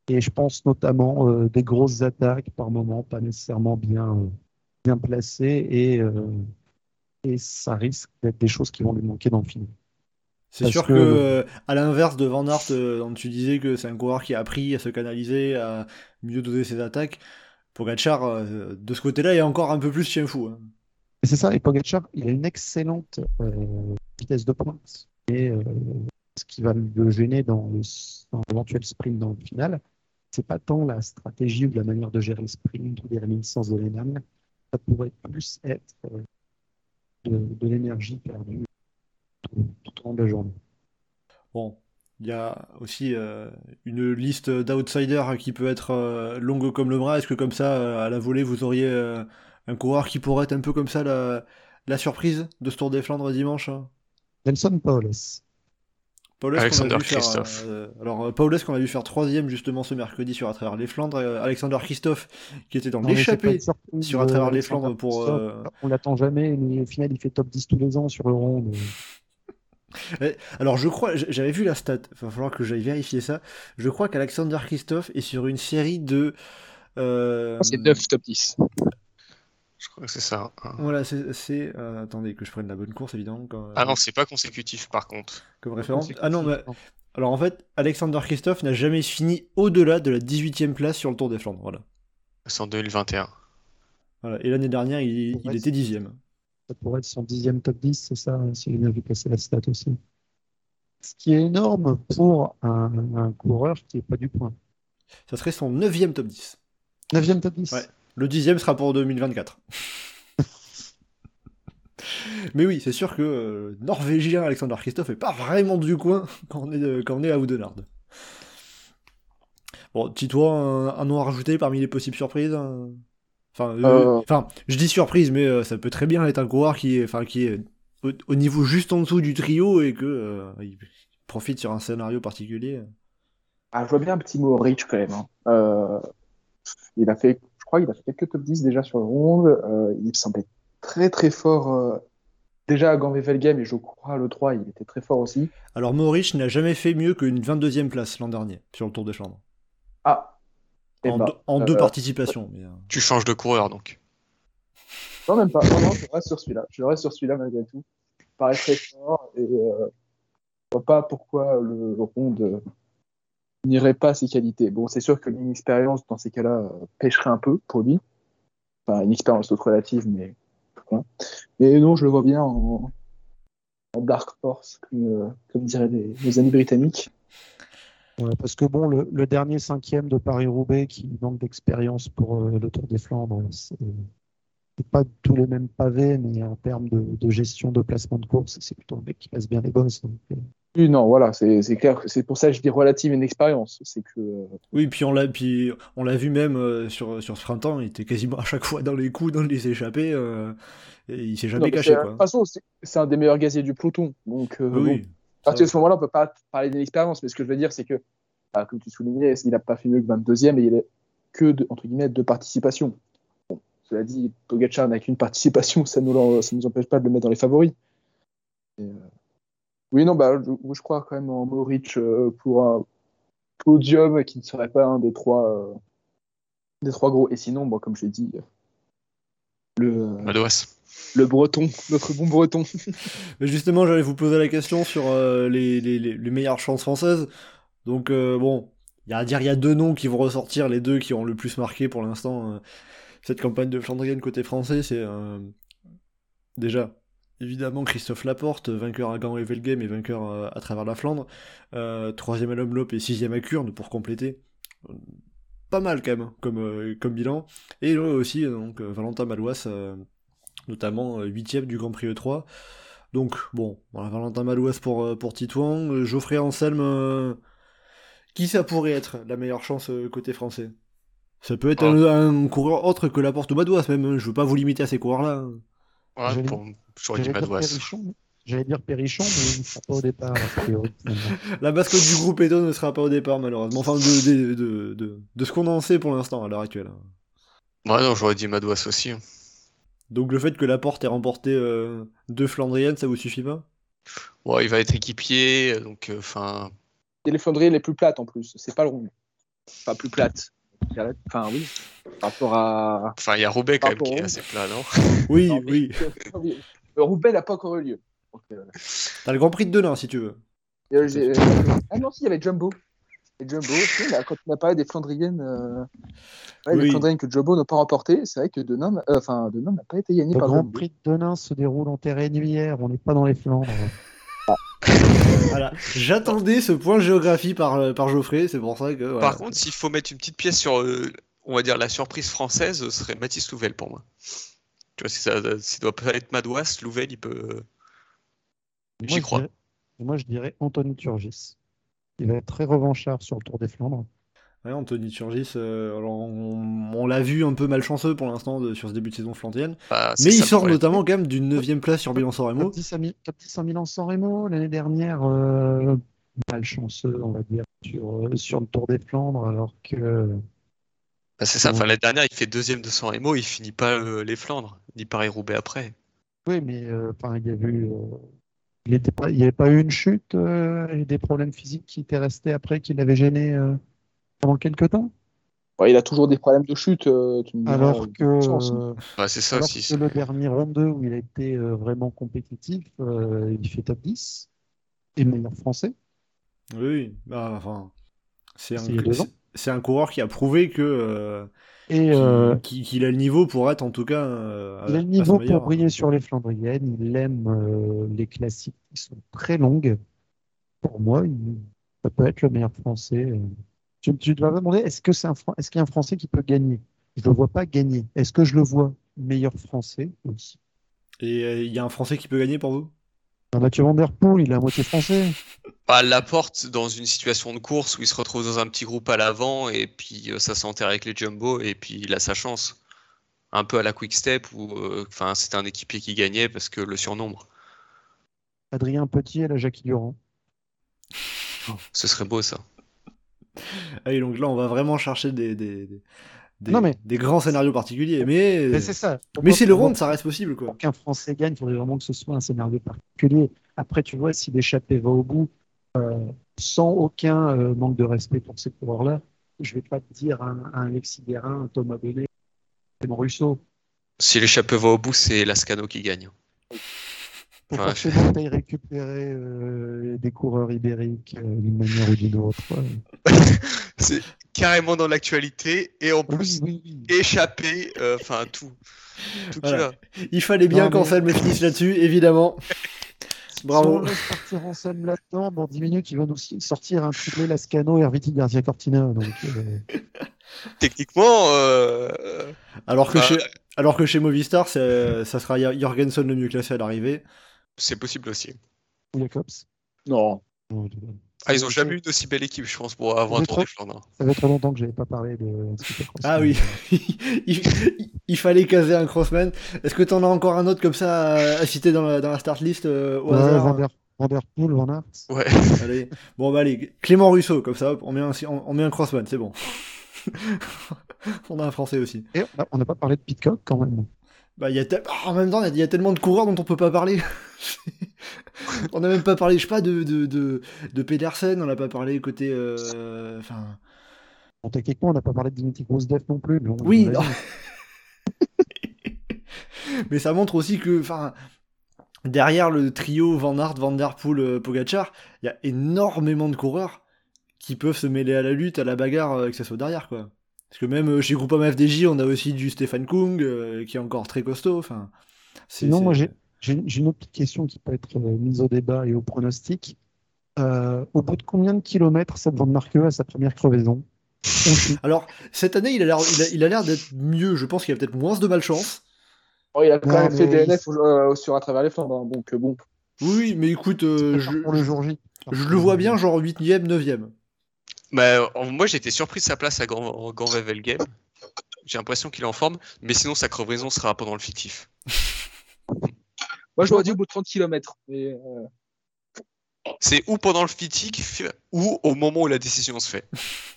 Et je pense notamment euh, des grosses attaques par moment, pas nécessairement bien, euh, bien placées, et, et ça risque d'être des choses qui vont lui manquer dans le film. C'est sûr que- que, à l'inverse de Van Aert, dont tu disais que c'est un coureur qui a appris à se canaliser, à mieux doser ses attaques, Pogacar, de ce côté-là, est encore un peu plus chien fou. hein. Et c'est ça, et Pogacar, il a une excellente euh, vitesse de pointe. Et euh, ce qui va le gêner dans l'éventuel sprint dans le final, c'est pas tant la stratégie ou la manière de gérer le sprint ou les réminiscences de l'année. Ça pourrait plus être euh, de, l'énergie perdue tout, au long de la journée. Bon, Il y a aussi une liste d'outsiders qui peut être longue comme le bras. Est-ce que comme ça, à la volée, vous auriez un coureur qui pourrait être un peu comme ça la, la surprise de ce Tour des Flandres dimanche hein Nelson Paoles. Paulus a Alexander vu faire, Christophe. euh, alors euh, Paulus qu'on a vu faire troisième justement ce mercredi sur à travers les Flandres. euh, Alexander Christophe qui était dans l'échappée sur à travers les Flandres pour, euh, On l'attend jamais, mais au final, il fait top 10 tous les ans sur le rond. <laughs> Alors je crois, j'avais vu la stat, il va falloir que j'aille vérifier ça. Je crois qu'Alexander Christophe est sur une série de... euh, C'est 9 top 10. Je crois que c'est ça. hein. Voilà, c'est... euh, attendez, que je prenne la bonne course évidemment comme, Ah non, c'est pas consécutif par contre. comme référence. Ah non, mais... Alors en fait, Alexander Christophe n'a jamais fini au-delà de la 18ème place sur le Tour des Flandres. Voilà. C'est en 2021. voilà. Et l'année dernière, il, il était dixième. Ça pourrait être son dixième top 10, c'est ça, si j'ai bien vu passer la stat aussi. Ce qui est énorme pour un, un coureur qui n'est pas du point. Ça serait son neuvième top 10. Neuvième top 10. Ouais. Le dixième sera pour 2024. Mais oui, c'est sûr que euh, Norvégien Alexander Christophe est pas vraiment du coin quand on est, de- quand on est à Oudenarde. Bon, Tito, un, un nom à rajouter parmi les possibles surprises Enfin, euh, Euh. enfin, je dis surprise, mais euh, ça peut très bien être un coureur qui est, enfin, qui est au, au niveau juste en dessous du trio et que euh, il profite sur un scénario particulier. Ah, je vois bien un petit mot Rich quand même. hein. Euh, il a fait, crois, il a fait quelques top 10 déjà sur le ronde. Euh, il semblait très très fort euh, déjà à Gambé-Velgem et je crois le 3, il était très fort aussi. Alors, Maurice n'a jamais fait mieux qu'une 22e place l'an dernier sur le Tour des Flandres. Ah, eh En, ben, deux- en deux euh, participations. mais, euh, Tu changes de coureur donc. Non, même pas. Non, non, je reste sur celui-là. Je reste sur celui-là malgré tout. Il paraît très fort et euh, je vois pas pourquoi le ronde euh, n'irait pas à ses qualités. Bon, c'est sûr que l'inexpérience dans ces cas-là euh, pêcherait un peu pour lui. Enfin, une expérience toute relative, mais. voilà. Mais non, je le vois bien en, Dark comme, euh, comme diraient les, amis britanniques. Ouais, parce que bon, le, dernier cinquième de Paris-Roubaix qui manque d'expérience pour euh, le Tour des Flandres, c'est pas tous les mêmes pavés, mais en termes de, gestion de placement de course, c'est plutôt un mec qui passe bien les bosses. Oui, non, voilà, c'est clair. que C'est pour ça que je dis relative inexpérience. C'est que. euh, Oui, puis on l'a, puis on l'a vu même euh, sur, sur ce printemps, il était quasiment à chaque fois dans les coups, dans les échappées, euh, et il s'est jamais mais caché. De toute façon, c'est un des meilleurs gaziers du peloton. Donc, euh, Oui, bon, À partir de ce moment-là, on peut pas parler d'inexpérience, mais ce que je veux dire, c'est que, bah, comme tu soulignais, il n'a pas fait mieux que 22e et il est que, de, entre guillemets, deux participations. Bon, cela dit, Pogacar n'a qu'une participation, ça ne nous, ça nous empêche pas de le mettre dans les favoris. Et, Oui, non, bah, je, je crois quand même en Moric euh, pour un podium qui ne serait pas un des trois, euh, des trois gros. Et sinon, bon, comme je l'ai dit, le, Madouas. le breton, notre bon breton. <laughs> Mais justement, j'allais vous poser la question sur euh, les, les, les- les meilleures chances françaises. Donc, euh, bon, il y a à dire, il y a deux noms qui vont ressortir, les deux qui ont le plus marqué pour l'instant euh, cette campagne de Flandrienne côté français. C'est euh, déjà, évidemment, Christophe Laporte, vainqueur à Gand et Velgem et vainqueur euh, à travers la Flandre. Euh, troisième à l'Omloop et sixième à Kurne pour compléter. Pas mal quand même comme, euh, comme bilan. Et là aussi, donc, Valentin Malouas, euh, notamment huitième du Grand Prix E3. Donc, bon, voilà, Valentin Malouas pour, pour Titouan. Geoffrey Anselme, euh, qui ça pourrait être la meilleure chance côté français? Ça peut être Ah. un, un coureur autre que Laporte ou Madouas, même. hein. Je veux pas vous limiter à ces coureurs-là. Ouais, J'allais- pour... J'aurais dit J'allais dire Madouas. Perrichon, mais- J'allais dire Perrichon, mais il ne sera pas au départ. <laughs> La mascotte du groupe Edo ne sera pas au départ, malheureusement. Enfin, de, de, de, de, de ce qu'on en sait pour l'instant, à l'heure actuelle. hein. Ouais, non, j'aurais dit Madouas aussi. hein. Donc, le fait que Laporte ait remporté euh, deux Flandriennes, ça vous suffit pas? Ouais, il va être équipier, donc euh, enfin. Et les Flandriennes les plus plates en plus, c'est pas le rond. Enfin, plus plate. Enfin, oui. Par rapport à. Enfin, il y a Roubaix quand même qui est assez plat, non <laughs> Oui, Non, mais- oui. <laughs> Le Roubaix n'a pas encore eu lieu. Donc, euh, T'as le Grand Prix de Denain, si tu veux. euh, j'ai- Ah non, si, il y avait Jumbo. Et Jumbo, tu sais, là, quand on a parlé des Flandriennes, euh, ouais, Oui. les Flandriennes que Jumbo n'a pas remporté, c'est vrai que Denain, n'a- euh, enfin, Denain n'a pas été gagné Le par Grand Jumbo. Prix de Denain se déroule en terre régulière, on n'est pas dans les Flandres. <laughs> <laughs> Voilà. J'attendais ce point géographie par, euh, par Geoffrey, c'est pour ça que. voilà. Par contre, s'il faut mettre une petite pièce sur, euh, on va dire, la surprise française, ce serait Mathis Louvel pour moi. Tu vois, si ça, si ça doit pas être Madouas, Louvel, il peut. J'y je crois. dirais- Moi, je dirais Anthony Turgis. Il va être très revanchard sur le Tour des Flandres. Ouais, Anthony Turgis, euh, alors on, on l'a vu un peu malchanceux pour l'instant sur ce début de saison flandienne. Bah, Mais il sort problème. notamment quand même d'une 9 place sur Bilan San Remo. Top 10 à, Mi- top 10 en Milan-San Remo l'année dernière, euh, malchanceux, on va dire, sur, euh, sur le Tour des Flandres, alors que Bah, c'est ça. Enfin, l'année dernière, il fait deuxième de San Remo, il finit pas euh, les Flandres, ni Paris-Roubaix après. oui, mais euh, enfin, il y a eu, euh, il n'y avait pas eu une chute euh, et des problèmes physiques qui étaient restés après, qui l'avaient gêné euh, pendant quelques temps, Ouais, il a toujours des problèmes de chute. euh, tu me diras, alors euh, que, euh, Bah, c'est ça alors aussi. que le dernier Ronde où il a été euh, vraiment compétitif, euh, il fait top 10 et meilleur français. Oui, bah, enfin, c'est un, un coureur qui a prouvé que euh, Et qu'il euh, a le niveau pour être en tout cas euh, Il a le niveau pour briller sur les Flandriennes. Il aime euh, les classiques qui sont très longues. Pour moi, il- ça peut être le meilleur Français. Tu, tu dois me demander, est-ce que c'est un, est-ce qu'il y a un Français qui peut gagner? Je le vois pas gagner. Est-ce que je le vois meilleur Français? Oui. Et euh, il y a un Français qui peut gagner pour vous? Mathieu Van Der Poel, il est à moitié français. <laughs> Bah, Laporte dans une situation de course où il se retrouve dans un petit groupe à l'avant et puis euh, ça s'enterre avec les jumbo et puis il a sa chance. Un peu à la quick step où euh, enfin c'était un équipier qui gagnait parce que le surnombre. Adrien Petit et la Jackie Durand. Ce serait beau ça. <laughs> Ah, et donc là, on va vraiment chercher des, des, des, des- Non, mais- des grands scénarios particuliers. Mais, Mais c'est ça. mais c'est le round, ça reste possible, quoi. pour qu'un Français gagne, il faudrait vraiment que ce soit un scénario particulier. Après, tu vois, si l'échappée va au bout, euh, sans aucun euh, manque de respect pour ces coureurs-là, je vais pas te dire un, un Alexis Guérin, un Thomas Bonnet, Clément Russo. Si l'échappée va au bout, c'est Lascano qui gagne. Faut Ouais, forcément que t'ailles récupérer euh, des coureurs ibériques euh, d'une manière ou d'une autre. ouais. <laughs> C'est carrément dans l'actualité et en plus Oui, oui, oui. échappé, euh, enfin tout. Tout qui Voilà. Il fallait bien Non, mais- qu'Anselme finisse <laughs> là-dessus, évidemment. Si on Bravo. partir Anselme là-dedans, dans 10 minutes, il va nous sortir un triplé Lascano et Herviti Garcia Cortina. Donc, euh, <laughs> Techniquement, euh, euh, Alors que, Bah, chez, alors que chez Movistar, ça sera Jorgensen le mieux classé à l'arrivée. C'est possible aussi. Jacobs. Non. Non, Ah, ils ont jamais eu une aussi belle équipe, je pense, pour avoir un tour des Flandres. Ça fait trop longtemps que j'avais pas parlé de. Ah oui, <laughs> il, il fallait caser un crossman. Est-ce que t'en as encore un autre comme ça à, à citer dans la, dans la start list euh, au Ouais, hasard Van der, Van Aert. Ouais. Allez. Bon bah allez, Clément Russo, comme ça, hop, on met un, on, on met un crossman, c'est bon. <laughs> on a un français aussi. Et on n'a pas parlé de Pitcock quand même. Bah, y a ah, en même temps, il y a tellement de coureurs dont on peut pas parler. <laughs> on n'a même pas parlé, je sais pas, de, de, de, de Pedersen, on n'a pas parlé côté. euh, Enfin. Bon, techniquement, on n'a pas parlé de Dimitri Grosdev non plus. on- Oui, on non. <laughs> Mais ça montre aussi que, enfin, derrière le trio Van Aert, Van Der Poel, euh, Pogacar, il y a énormément de coureurs qui peuvent se mêler à la lutte, à la bagarre, euh, que ce soit derrière, quoi. Parce que même euh, chez Groupama FDJ, on a aussi du Stéphane Kung, euh, qui est encore très costaud, enfin. Sinon, moi, j'ai une autre petite question qui peut être euh, mise au débat et au pronostic. Euh, au bout de combien de kilomètres cette Van Marke a sa première crevaison? Alors, cette année, il a l'air il a, il a l'air d'être mieux, je pense qu'il y a peut-être moins de malchance. Oh, il a quand Non, même fait DNF euh, sur à travers les Flandres, hein, donc bon. Oui, mais écoute, euh, je, pour le jour J. je le vois bien, genre 8ème, 9ème. Bah, moi, j'étais surpris de sa place à Grand, Grand Revel Game. J'ai l'impression qu'il est en forme, mais sinon, sa crevaison sera pendant le fictif. <laughs> Moi, j'aurais dit au bout de 30 km. Mais, euh, C'est ou pendant le fictif, ou au moment où la décision se fait.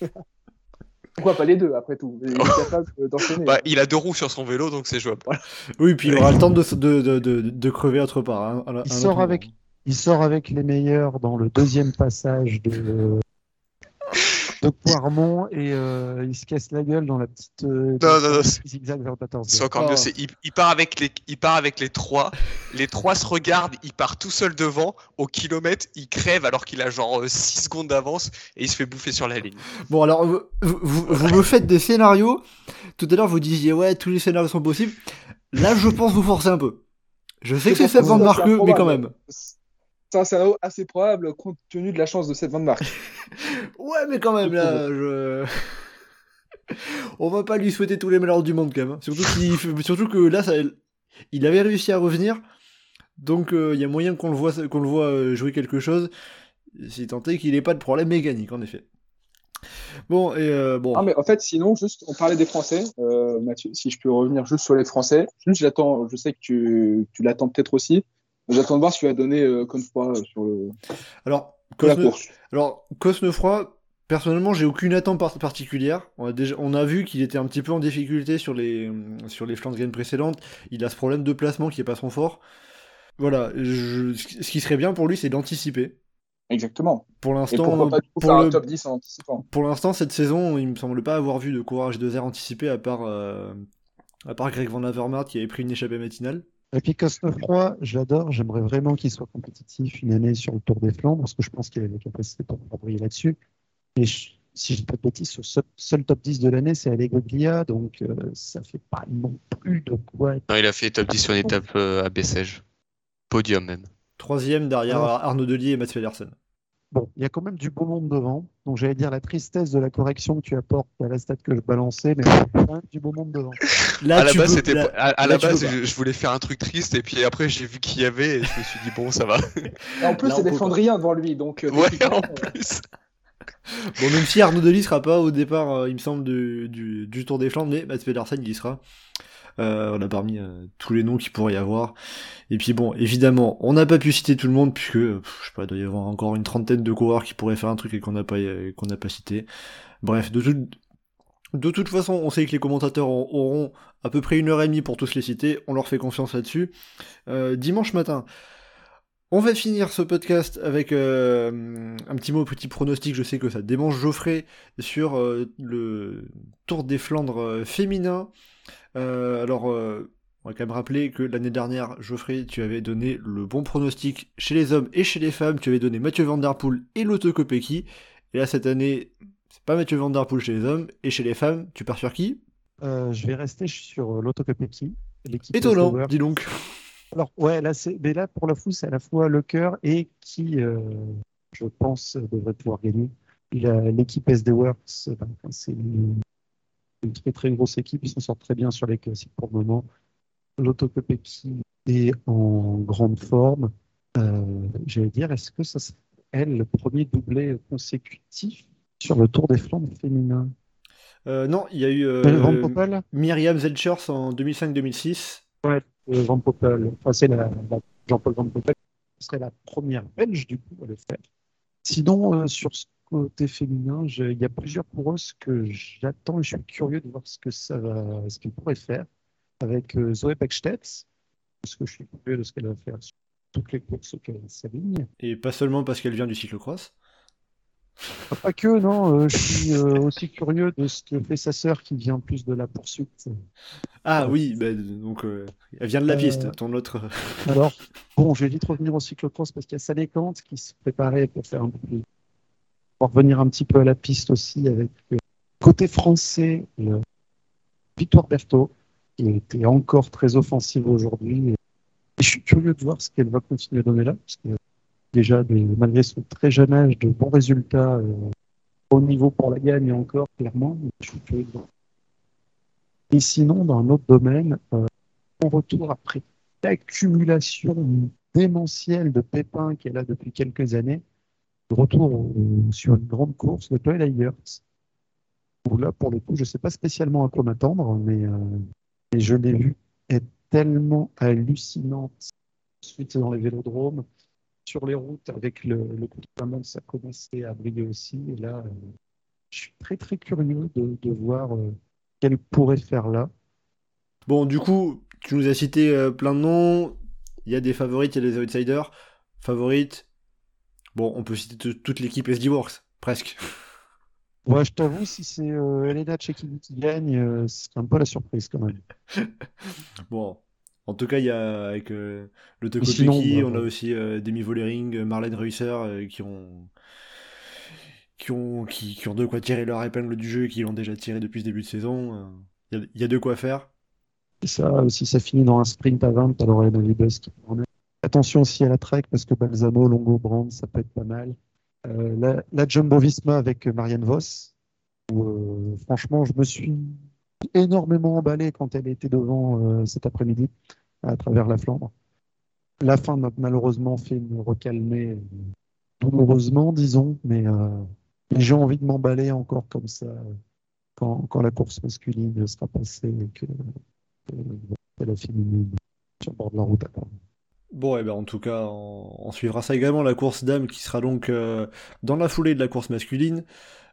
<laughs> pourquoi pas les deux, après tout? Il est capable d'enchaîner. Bah, il a deux roues sur son vélo, donc c'est jouable. <laughs> Oui, puis il aura le temps de, de, de, de, de crever autre part. hein, à la- Il à un sort avec-. Il sort avec les meilleurs dans le deuxième passage de, Poirmont et euh, il se casse la gueule dans la petite euh, Non, non, non, petite zigzag vers le 14. C'est encore Oh. mieux. c'est- Il, il part avec les, il part avec les trois. Les trois se regardent. Il part tout seul devant. Au kilomètre, il crève alors qu'il a genre 6 secondes d'avance et il se fait bouffer sur la ligne. Bon, alors, vous, vous, vous me faites des scénarios. Tout à l'heure, vous disiez, ouais, tous les scénarios sont possibles. Là, je pense vous forcer un peu. Je sais que c'est Seb Van Marke, mais quand même. C'est un scénario assez probable compte tenu de la chance de cette Van Mark. <laughs> Ouais, mais quand même, là, je... <laughs> On va pas lui souhaiter tous les malheurs du monde, quand même. hein. Surtout, que là, ça... il avait réussi à revenir. Donc, euh, il y a moyen qu'on le voit, qu'on le voit euh, jouer quelque chose. si tant est qu'il n'ait pas de problème mécanique, en effet. Bon, et euh, bon. Ah, mais en fait, sinon, juste, on parlait des Français. Euh, Mathieu, si je peux revenir juste sur les Français. Juste, j'attends, je sais que tu, tu l'attends peut-être aussi. J'attends de voir ce qu'il va donner euh, comme fois sur le, Alors, la course. Alors, Cosnefroy, personnellement, j'ai aucune attente par- particulière. On a, déjà, on a vu qu'il était un petit peu en difficulté sur les, sur les Flandriennes précédentes. Il a ce problème de placement qui est pas son fort. Voilà, je- ce qui serait bien pour lui, c'est d'anticiper. Exactement. Pour l'instant, pour faire le- top 10 en anticipant. pour l'instant, cette saison, il me semble pas avoir vu de courage de air anticipé à part, euh, à part Greg Van Avermaet qui avait pris une échappée matinale. Et puis Cosnefroy, j'adore, j'aimerais vraiment qu'il soit compétitif une année sur le Tour des Flandres, parce que je pense qu'il a les capacités pour, pour briller là-dessus. Et je- si je dis pas de bêtises, ce seul, seul top 10 de l'année, c'est Allegria, donc euh, ça fait pas non plus de quoi être Non, il a fait top 10 sur une étape euh, à Bessèges. Podium même. Troisième derrière Alors- Arnaud Delier et Mats Pedersen. Bon, il y a quand même du beau monde devant. Donc j'allais dire la tristesse de la correction que tu apportes à la stat que je balançais, mais il y a quand même du beau monde devant. Là, à la base, là- pas- à, à là, la base, je, je voulais faire un truc triste et puis après j'ai vu qu'il y avait et je me suis dit bon ça va. Et en plus, c'est on des. Flandriens devant lui. Donc, euh, ouais en plus. Bon, même si Arnaud Delis sera pas au départ, euh, il me semble, du, du, du Tour des Flandres, mais Mats Pedersen, il y sera. Euh, parmi euh, tous les noms qu'il pourrait y avoir. Et puis bon, évidemment, on n'a pas pu citer tout le monde, puisque, pff, je sais pas, il doit y avoir encore une trentaine de coureurs qui pourraient faire un truc et qu'on n'a pas, euh, cité. Bref, de, tout- de toute façon, on sait que les commentateurs auront- à peu près une heure et demie pour tous les citer, on leur fait confiance là-dessus. Euh, dimanche matin, on va finir ce podcast avec euh, un petit mot, petit pronostic. Je sais que ça démange Geoffrey sur euh, le Tour des Flandres euh, féminin. Euh, alors, euh, on va quand même rappeler que l'année dernière, Geoffrey, tu avais donné le bon pronostic chez les hommes et chez les femmes. Tu avais donné Mathieu Van Der Poel et Lotto Kopecky. Et là, cette année, c'est pas Mathieu Van Der Poel chez les hommes et chez les femmes. Tu pars sur qui? Euh, je vais rester sur l'Autocopeki. l'équipe Étonnant, dis donc. Alors, ouais, là, c'est, mais là, pour la fou, c'est à la fois le cœur et qui, je pense, devrait pouvoir gagner. L'équipe SD Works, ben, c'est une, une très très grosse équipe. Ils s'en sortent très bien sur les classiques pour le moment. L'autocopéki est en grande forme. Euh, J'allais dire, est-ce que ça serait elle le premier doublé consécutif sur le Tour des Flandres féminin? Euh, non, il y a eu euh, Euh, Myriam Zelchers en 2005-2006. euh, Van Poppel, enfin, c'est la, la- Jean-Paul Van Poppel, ce serait la première belge du coup à le faire. Sinon, euh, sur ce côté féminin, il y a plusieurs coureuses que j'attends et je suis curieux de voir ce que ça va, ce qu'elle pourrait faire avec euh, Zoé Beckstedt, parce que je suis curieux de ce qu'elle va faire sur toutes les courses auxquelles elle s'aligne. Et pas seulement parce qu'elle vient du cyclocross. Ah, Pas que, non, euh, je suis euh, aussi curieux de ce que fait sa sœur qui vient plus de la poursuite. Ah oui, bah, donc euh, elle vient de la piste, ton autre. <laughs> Alors, bon, je vais vite revenir au cyclocross parce qu'il y a Salécante qui se préparait pour faire un peu plus. Pour revenir un petit peu à la piste aussi avec côté français, Victoire Berthaud, qui était encore très offensive aujourd'hui. Et je suis curieux de voir ce qu'elle va continuer à donner là, parce que déjà, malgré son très jeune âge, de bons résultats euh, au niveau pour la gagne encore, clairement. Et sinon, dans un autre domaine, euh, on retour après l'accumulation démentielle de pépins qu'elle a depuis quelques années, de retour sur une grande course Twilight Years. Où là, pour le coup, je ne sais pas spécialement à quoi m'attendre, mais, euh, je l'ai vu être tellement hallucinante. Ensuite, dans les vélodromes, sur les routes, avec le, le coup de ça commençait à briller aussi. Et là, euh, je suis très très curieux de, de voir euh, qu'elle pourrait faire là. Bon, du coup, tu nous as cité euh, plein de noms. Il y a des favorites, il y a des outsiders. Favorites. Bon, on peut citer toute l'équipe SD Works, presque. <laughs> Ouais, je t'avoue, si c'est euh, Elena Tchekini qui gagne, c'est un peu la surprise quand même. <laughs> Bon. En tout cas, il y a avec euh, le sinon, Tokopeki, bah, on a aussi euh, Demi Vollering, Marlène Reusser euh, qui ont qui ont qui, qui ont de quoi tirer leur épingle du jeu et qui l'ont déjà tiré depuis ce début de saison. Euh, Il y, a- il y a de quoi faire. Et ça, si ça finit dans un sprint à 20, alors il y a qui. Attention aussi à la trek parce que Balsamo, Longo, Brand, ça peut être pas mal. Euh, la, la Jumbo Visma avec Marianne Voss, où euh, franchement, je me suis énormément emballé quand elle était devant euh, cet après-midi à travers la Flandre. La fin m'a malheureusement fait me recalmer. douloureusement, disons, mais, euh, mais j'ai envie de m'emballer encore comme ça quand, la course masculine sera passée et que, la féminine sur le bord de la route attend. Bon, et ben en tout cas, on, suivra ça également, la course dame qui sera donc euh, dans la foulée de la course masculine.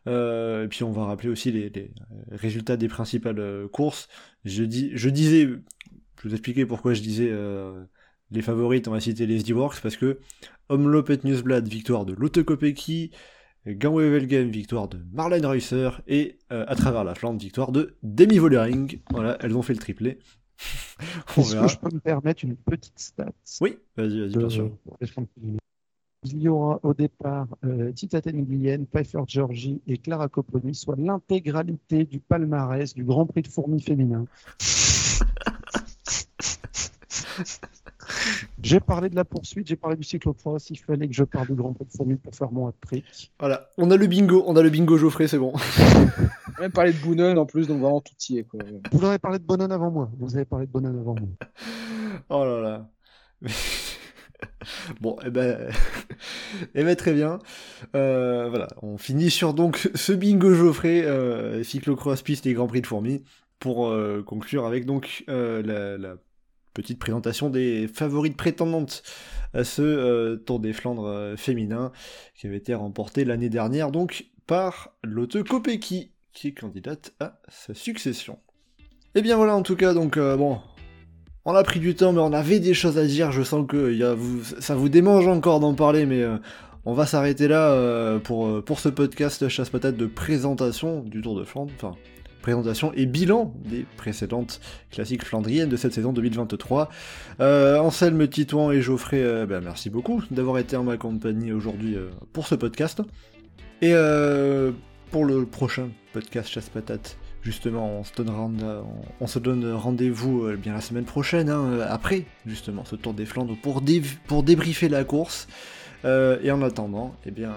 Euh, et puis on va rappeler aussi les, les résultats des principales euh, courses. Je, dis, je disais, je vous expliquais pourquoi je disais euh, les favorites, on va citer les SD-Works, parce que Omlopet Newsblad, victoire de Lotte Kopecky, victoire de Marlene Reusser, et euh, à travers la Flandre, victoire de Demi Vollering. Voilà, elles ont fait le triplé. <laughs> Est-ce que je peux me permettre une petite stat Oui, vas-y, vas-y, bien sûr. Il y aura au départ euh, Tita Tenguyen, Pfeiffer Georgie et Clara Copponi, soit l'intégralité du palmarès du Grand Prix de fourmis féminin. <laughs> J'ai parlé de la poursuite, j'ai parlé du cyclocross, il fallait que je parle du Grand Prix de fourmis pour faire mon hat-trick. Voilà, on a le bingo, on a le bingo Geoffrey, c'est bon. On a même parlé de Boonen en plus, donc vraiment tout y est. Quoi. Vous avez parlé de Bonan avant moi, vous avez parlé de Bonan avant moi. <laughs> Oh là là. <laughs> bon, eh ben, <laughs> eh ben très bien. Euh, voilà, on finit sur donc ce bingo Geoffrey, euh, cyclocross piste et Grand Prix de fourmis, pour euh, conclure avec donc euh, la, la petite présentation des favorites prétendantes à ce euh, Tour des Flandres euh, féminin qui avait été remporté l'année dernière donc par Lotte Kopecky, qui est candidate à sa succession. Et bien voilà, en tout cas, donc euh, bon, on a pris du temps, mais on avait des choses à dire. Je sens que ça vous démange encore d'en parler, mais on va s'arrêter là pour, pour ce podcast chasse patate de présentation du Tour de Flandre. Présentation et bilan des précédentes classiques flandriennes de cette saison 2023. Euh, Anselme, Titouan et Geoffrey, euh, ben, merci beaucoup d'avoir été en ma compagnie aujourd'hui euh, pour ce podcast. Et pour le prochain podcast chasse patate, justement, on se donne, rendez-vous bien la semaine prochaine, hein, après justement ce Tour des Flandres, pour, pour débriefer la course. Et en attendant, eh bien,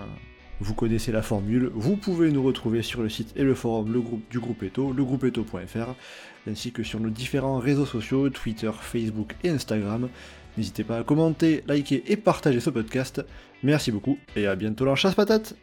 vous connaissez la formule, vous pouvez nous retrouver sur le site et le forum le groupe, du groupe Eto, legroupeeto.fr, ainsi que sur nos différents réseaux sociaux, Twitter, Facebook et Instagram. N'hésitez pas à commenter, liker et partager ce podcast. Merci beaucoup et à bientôt dans Chasse Patate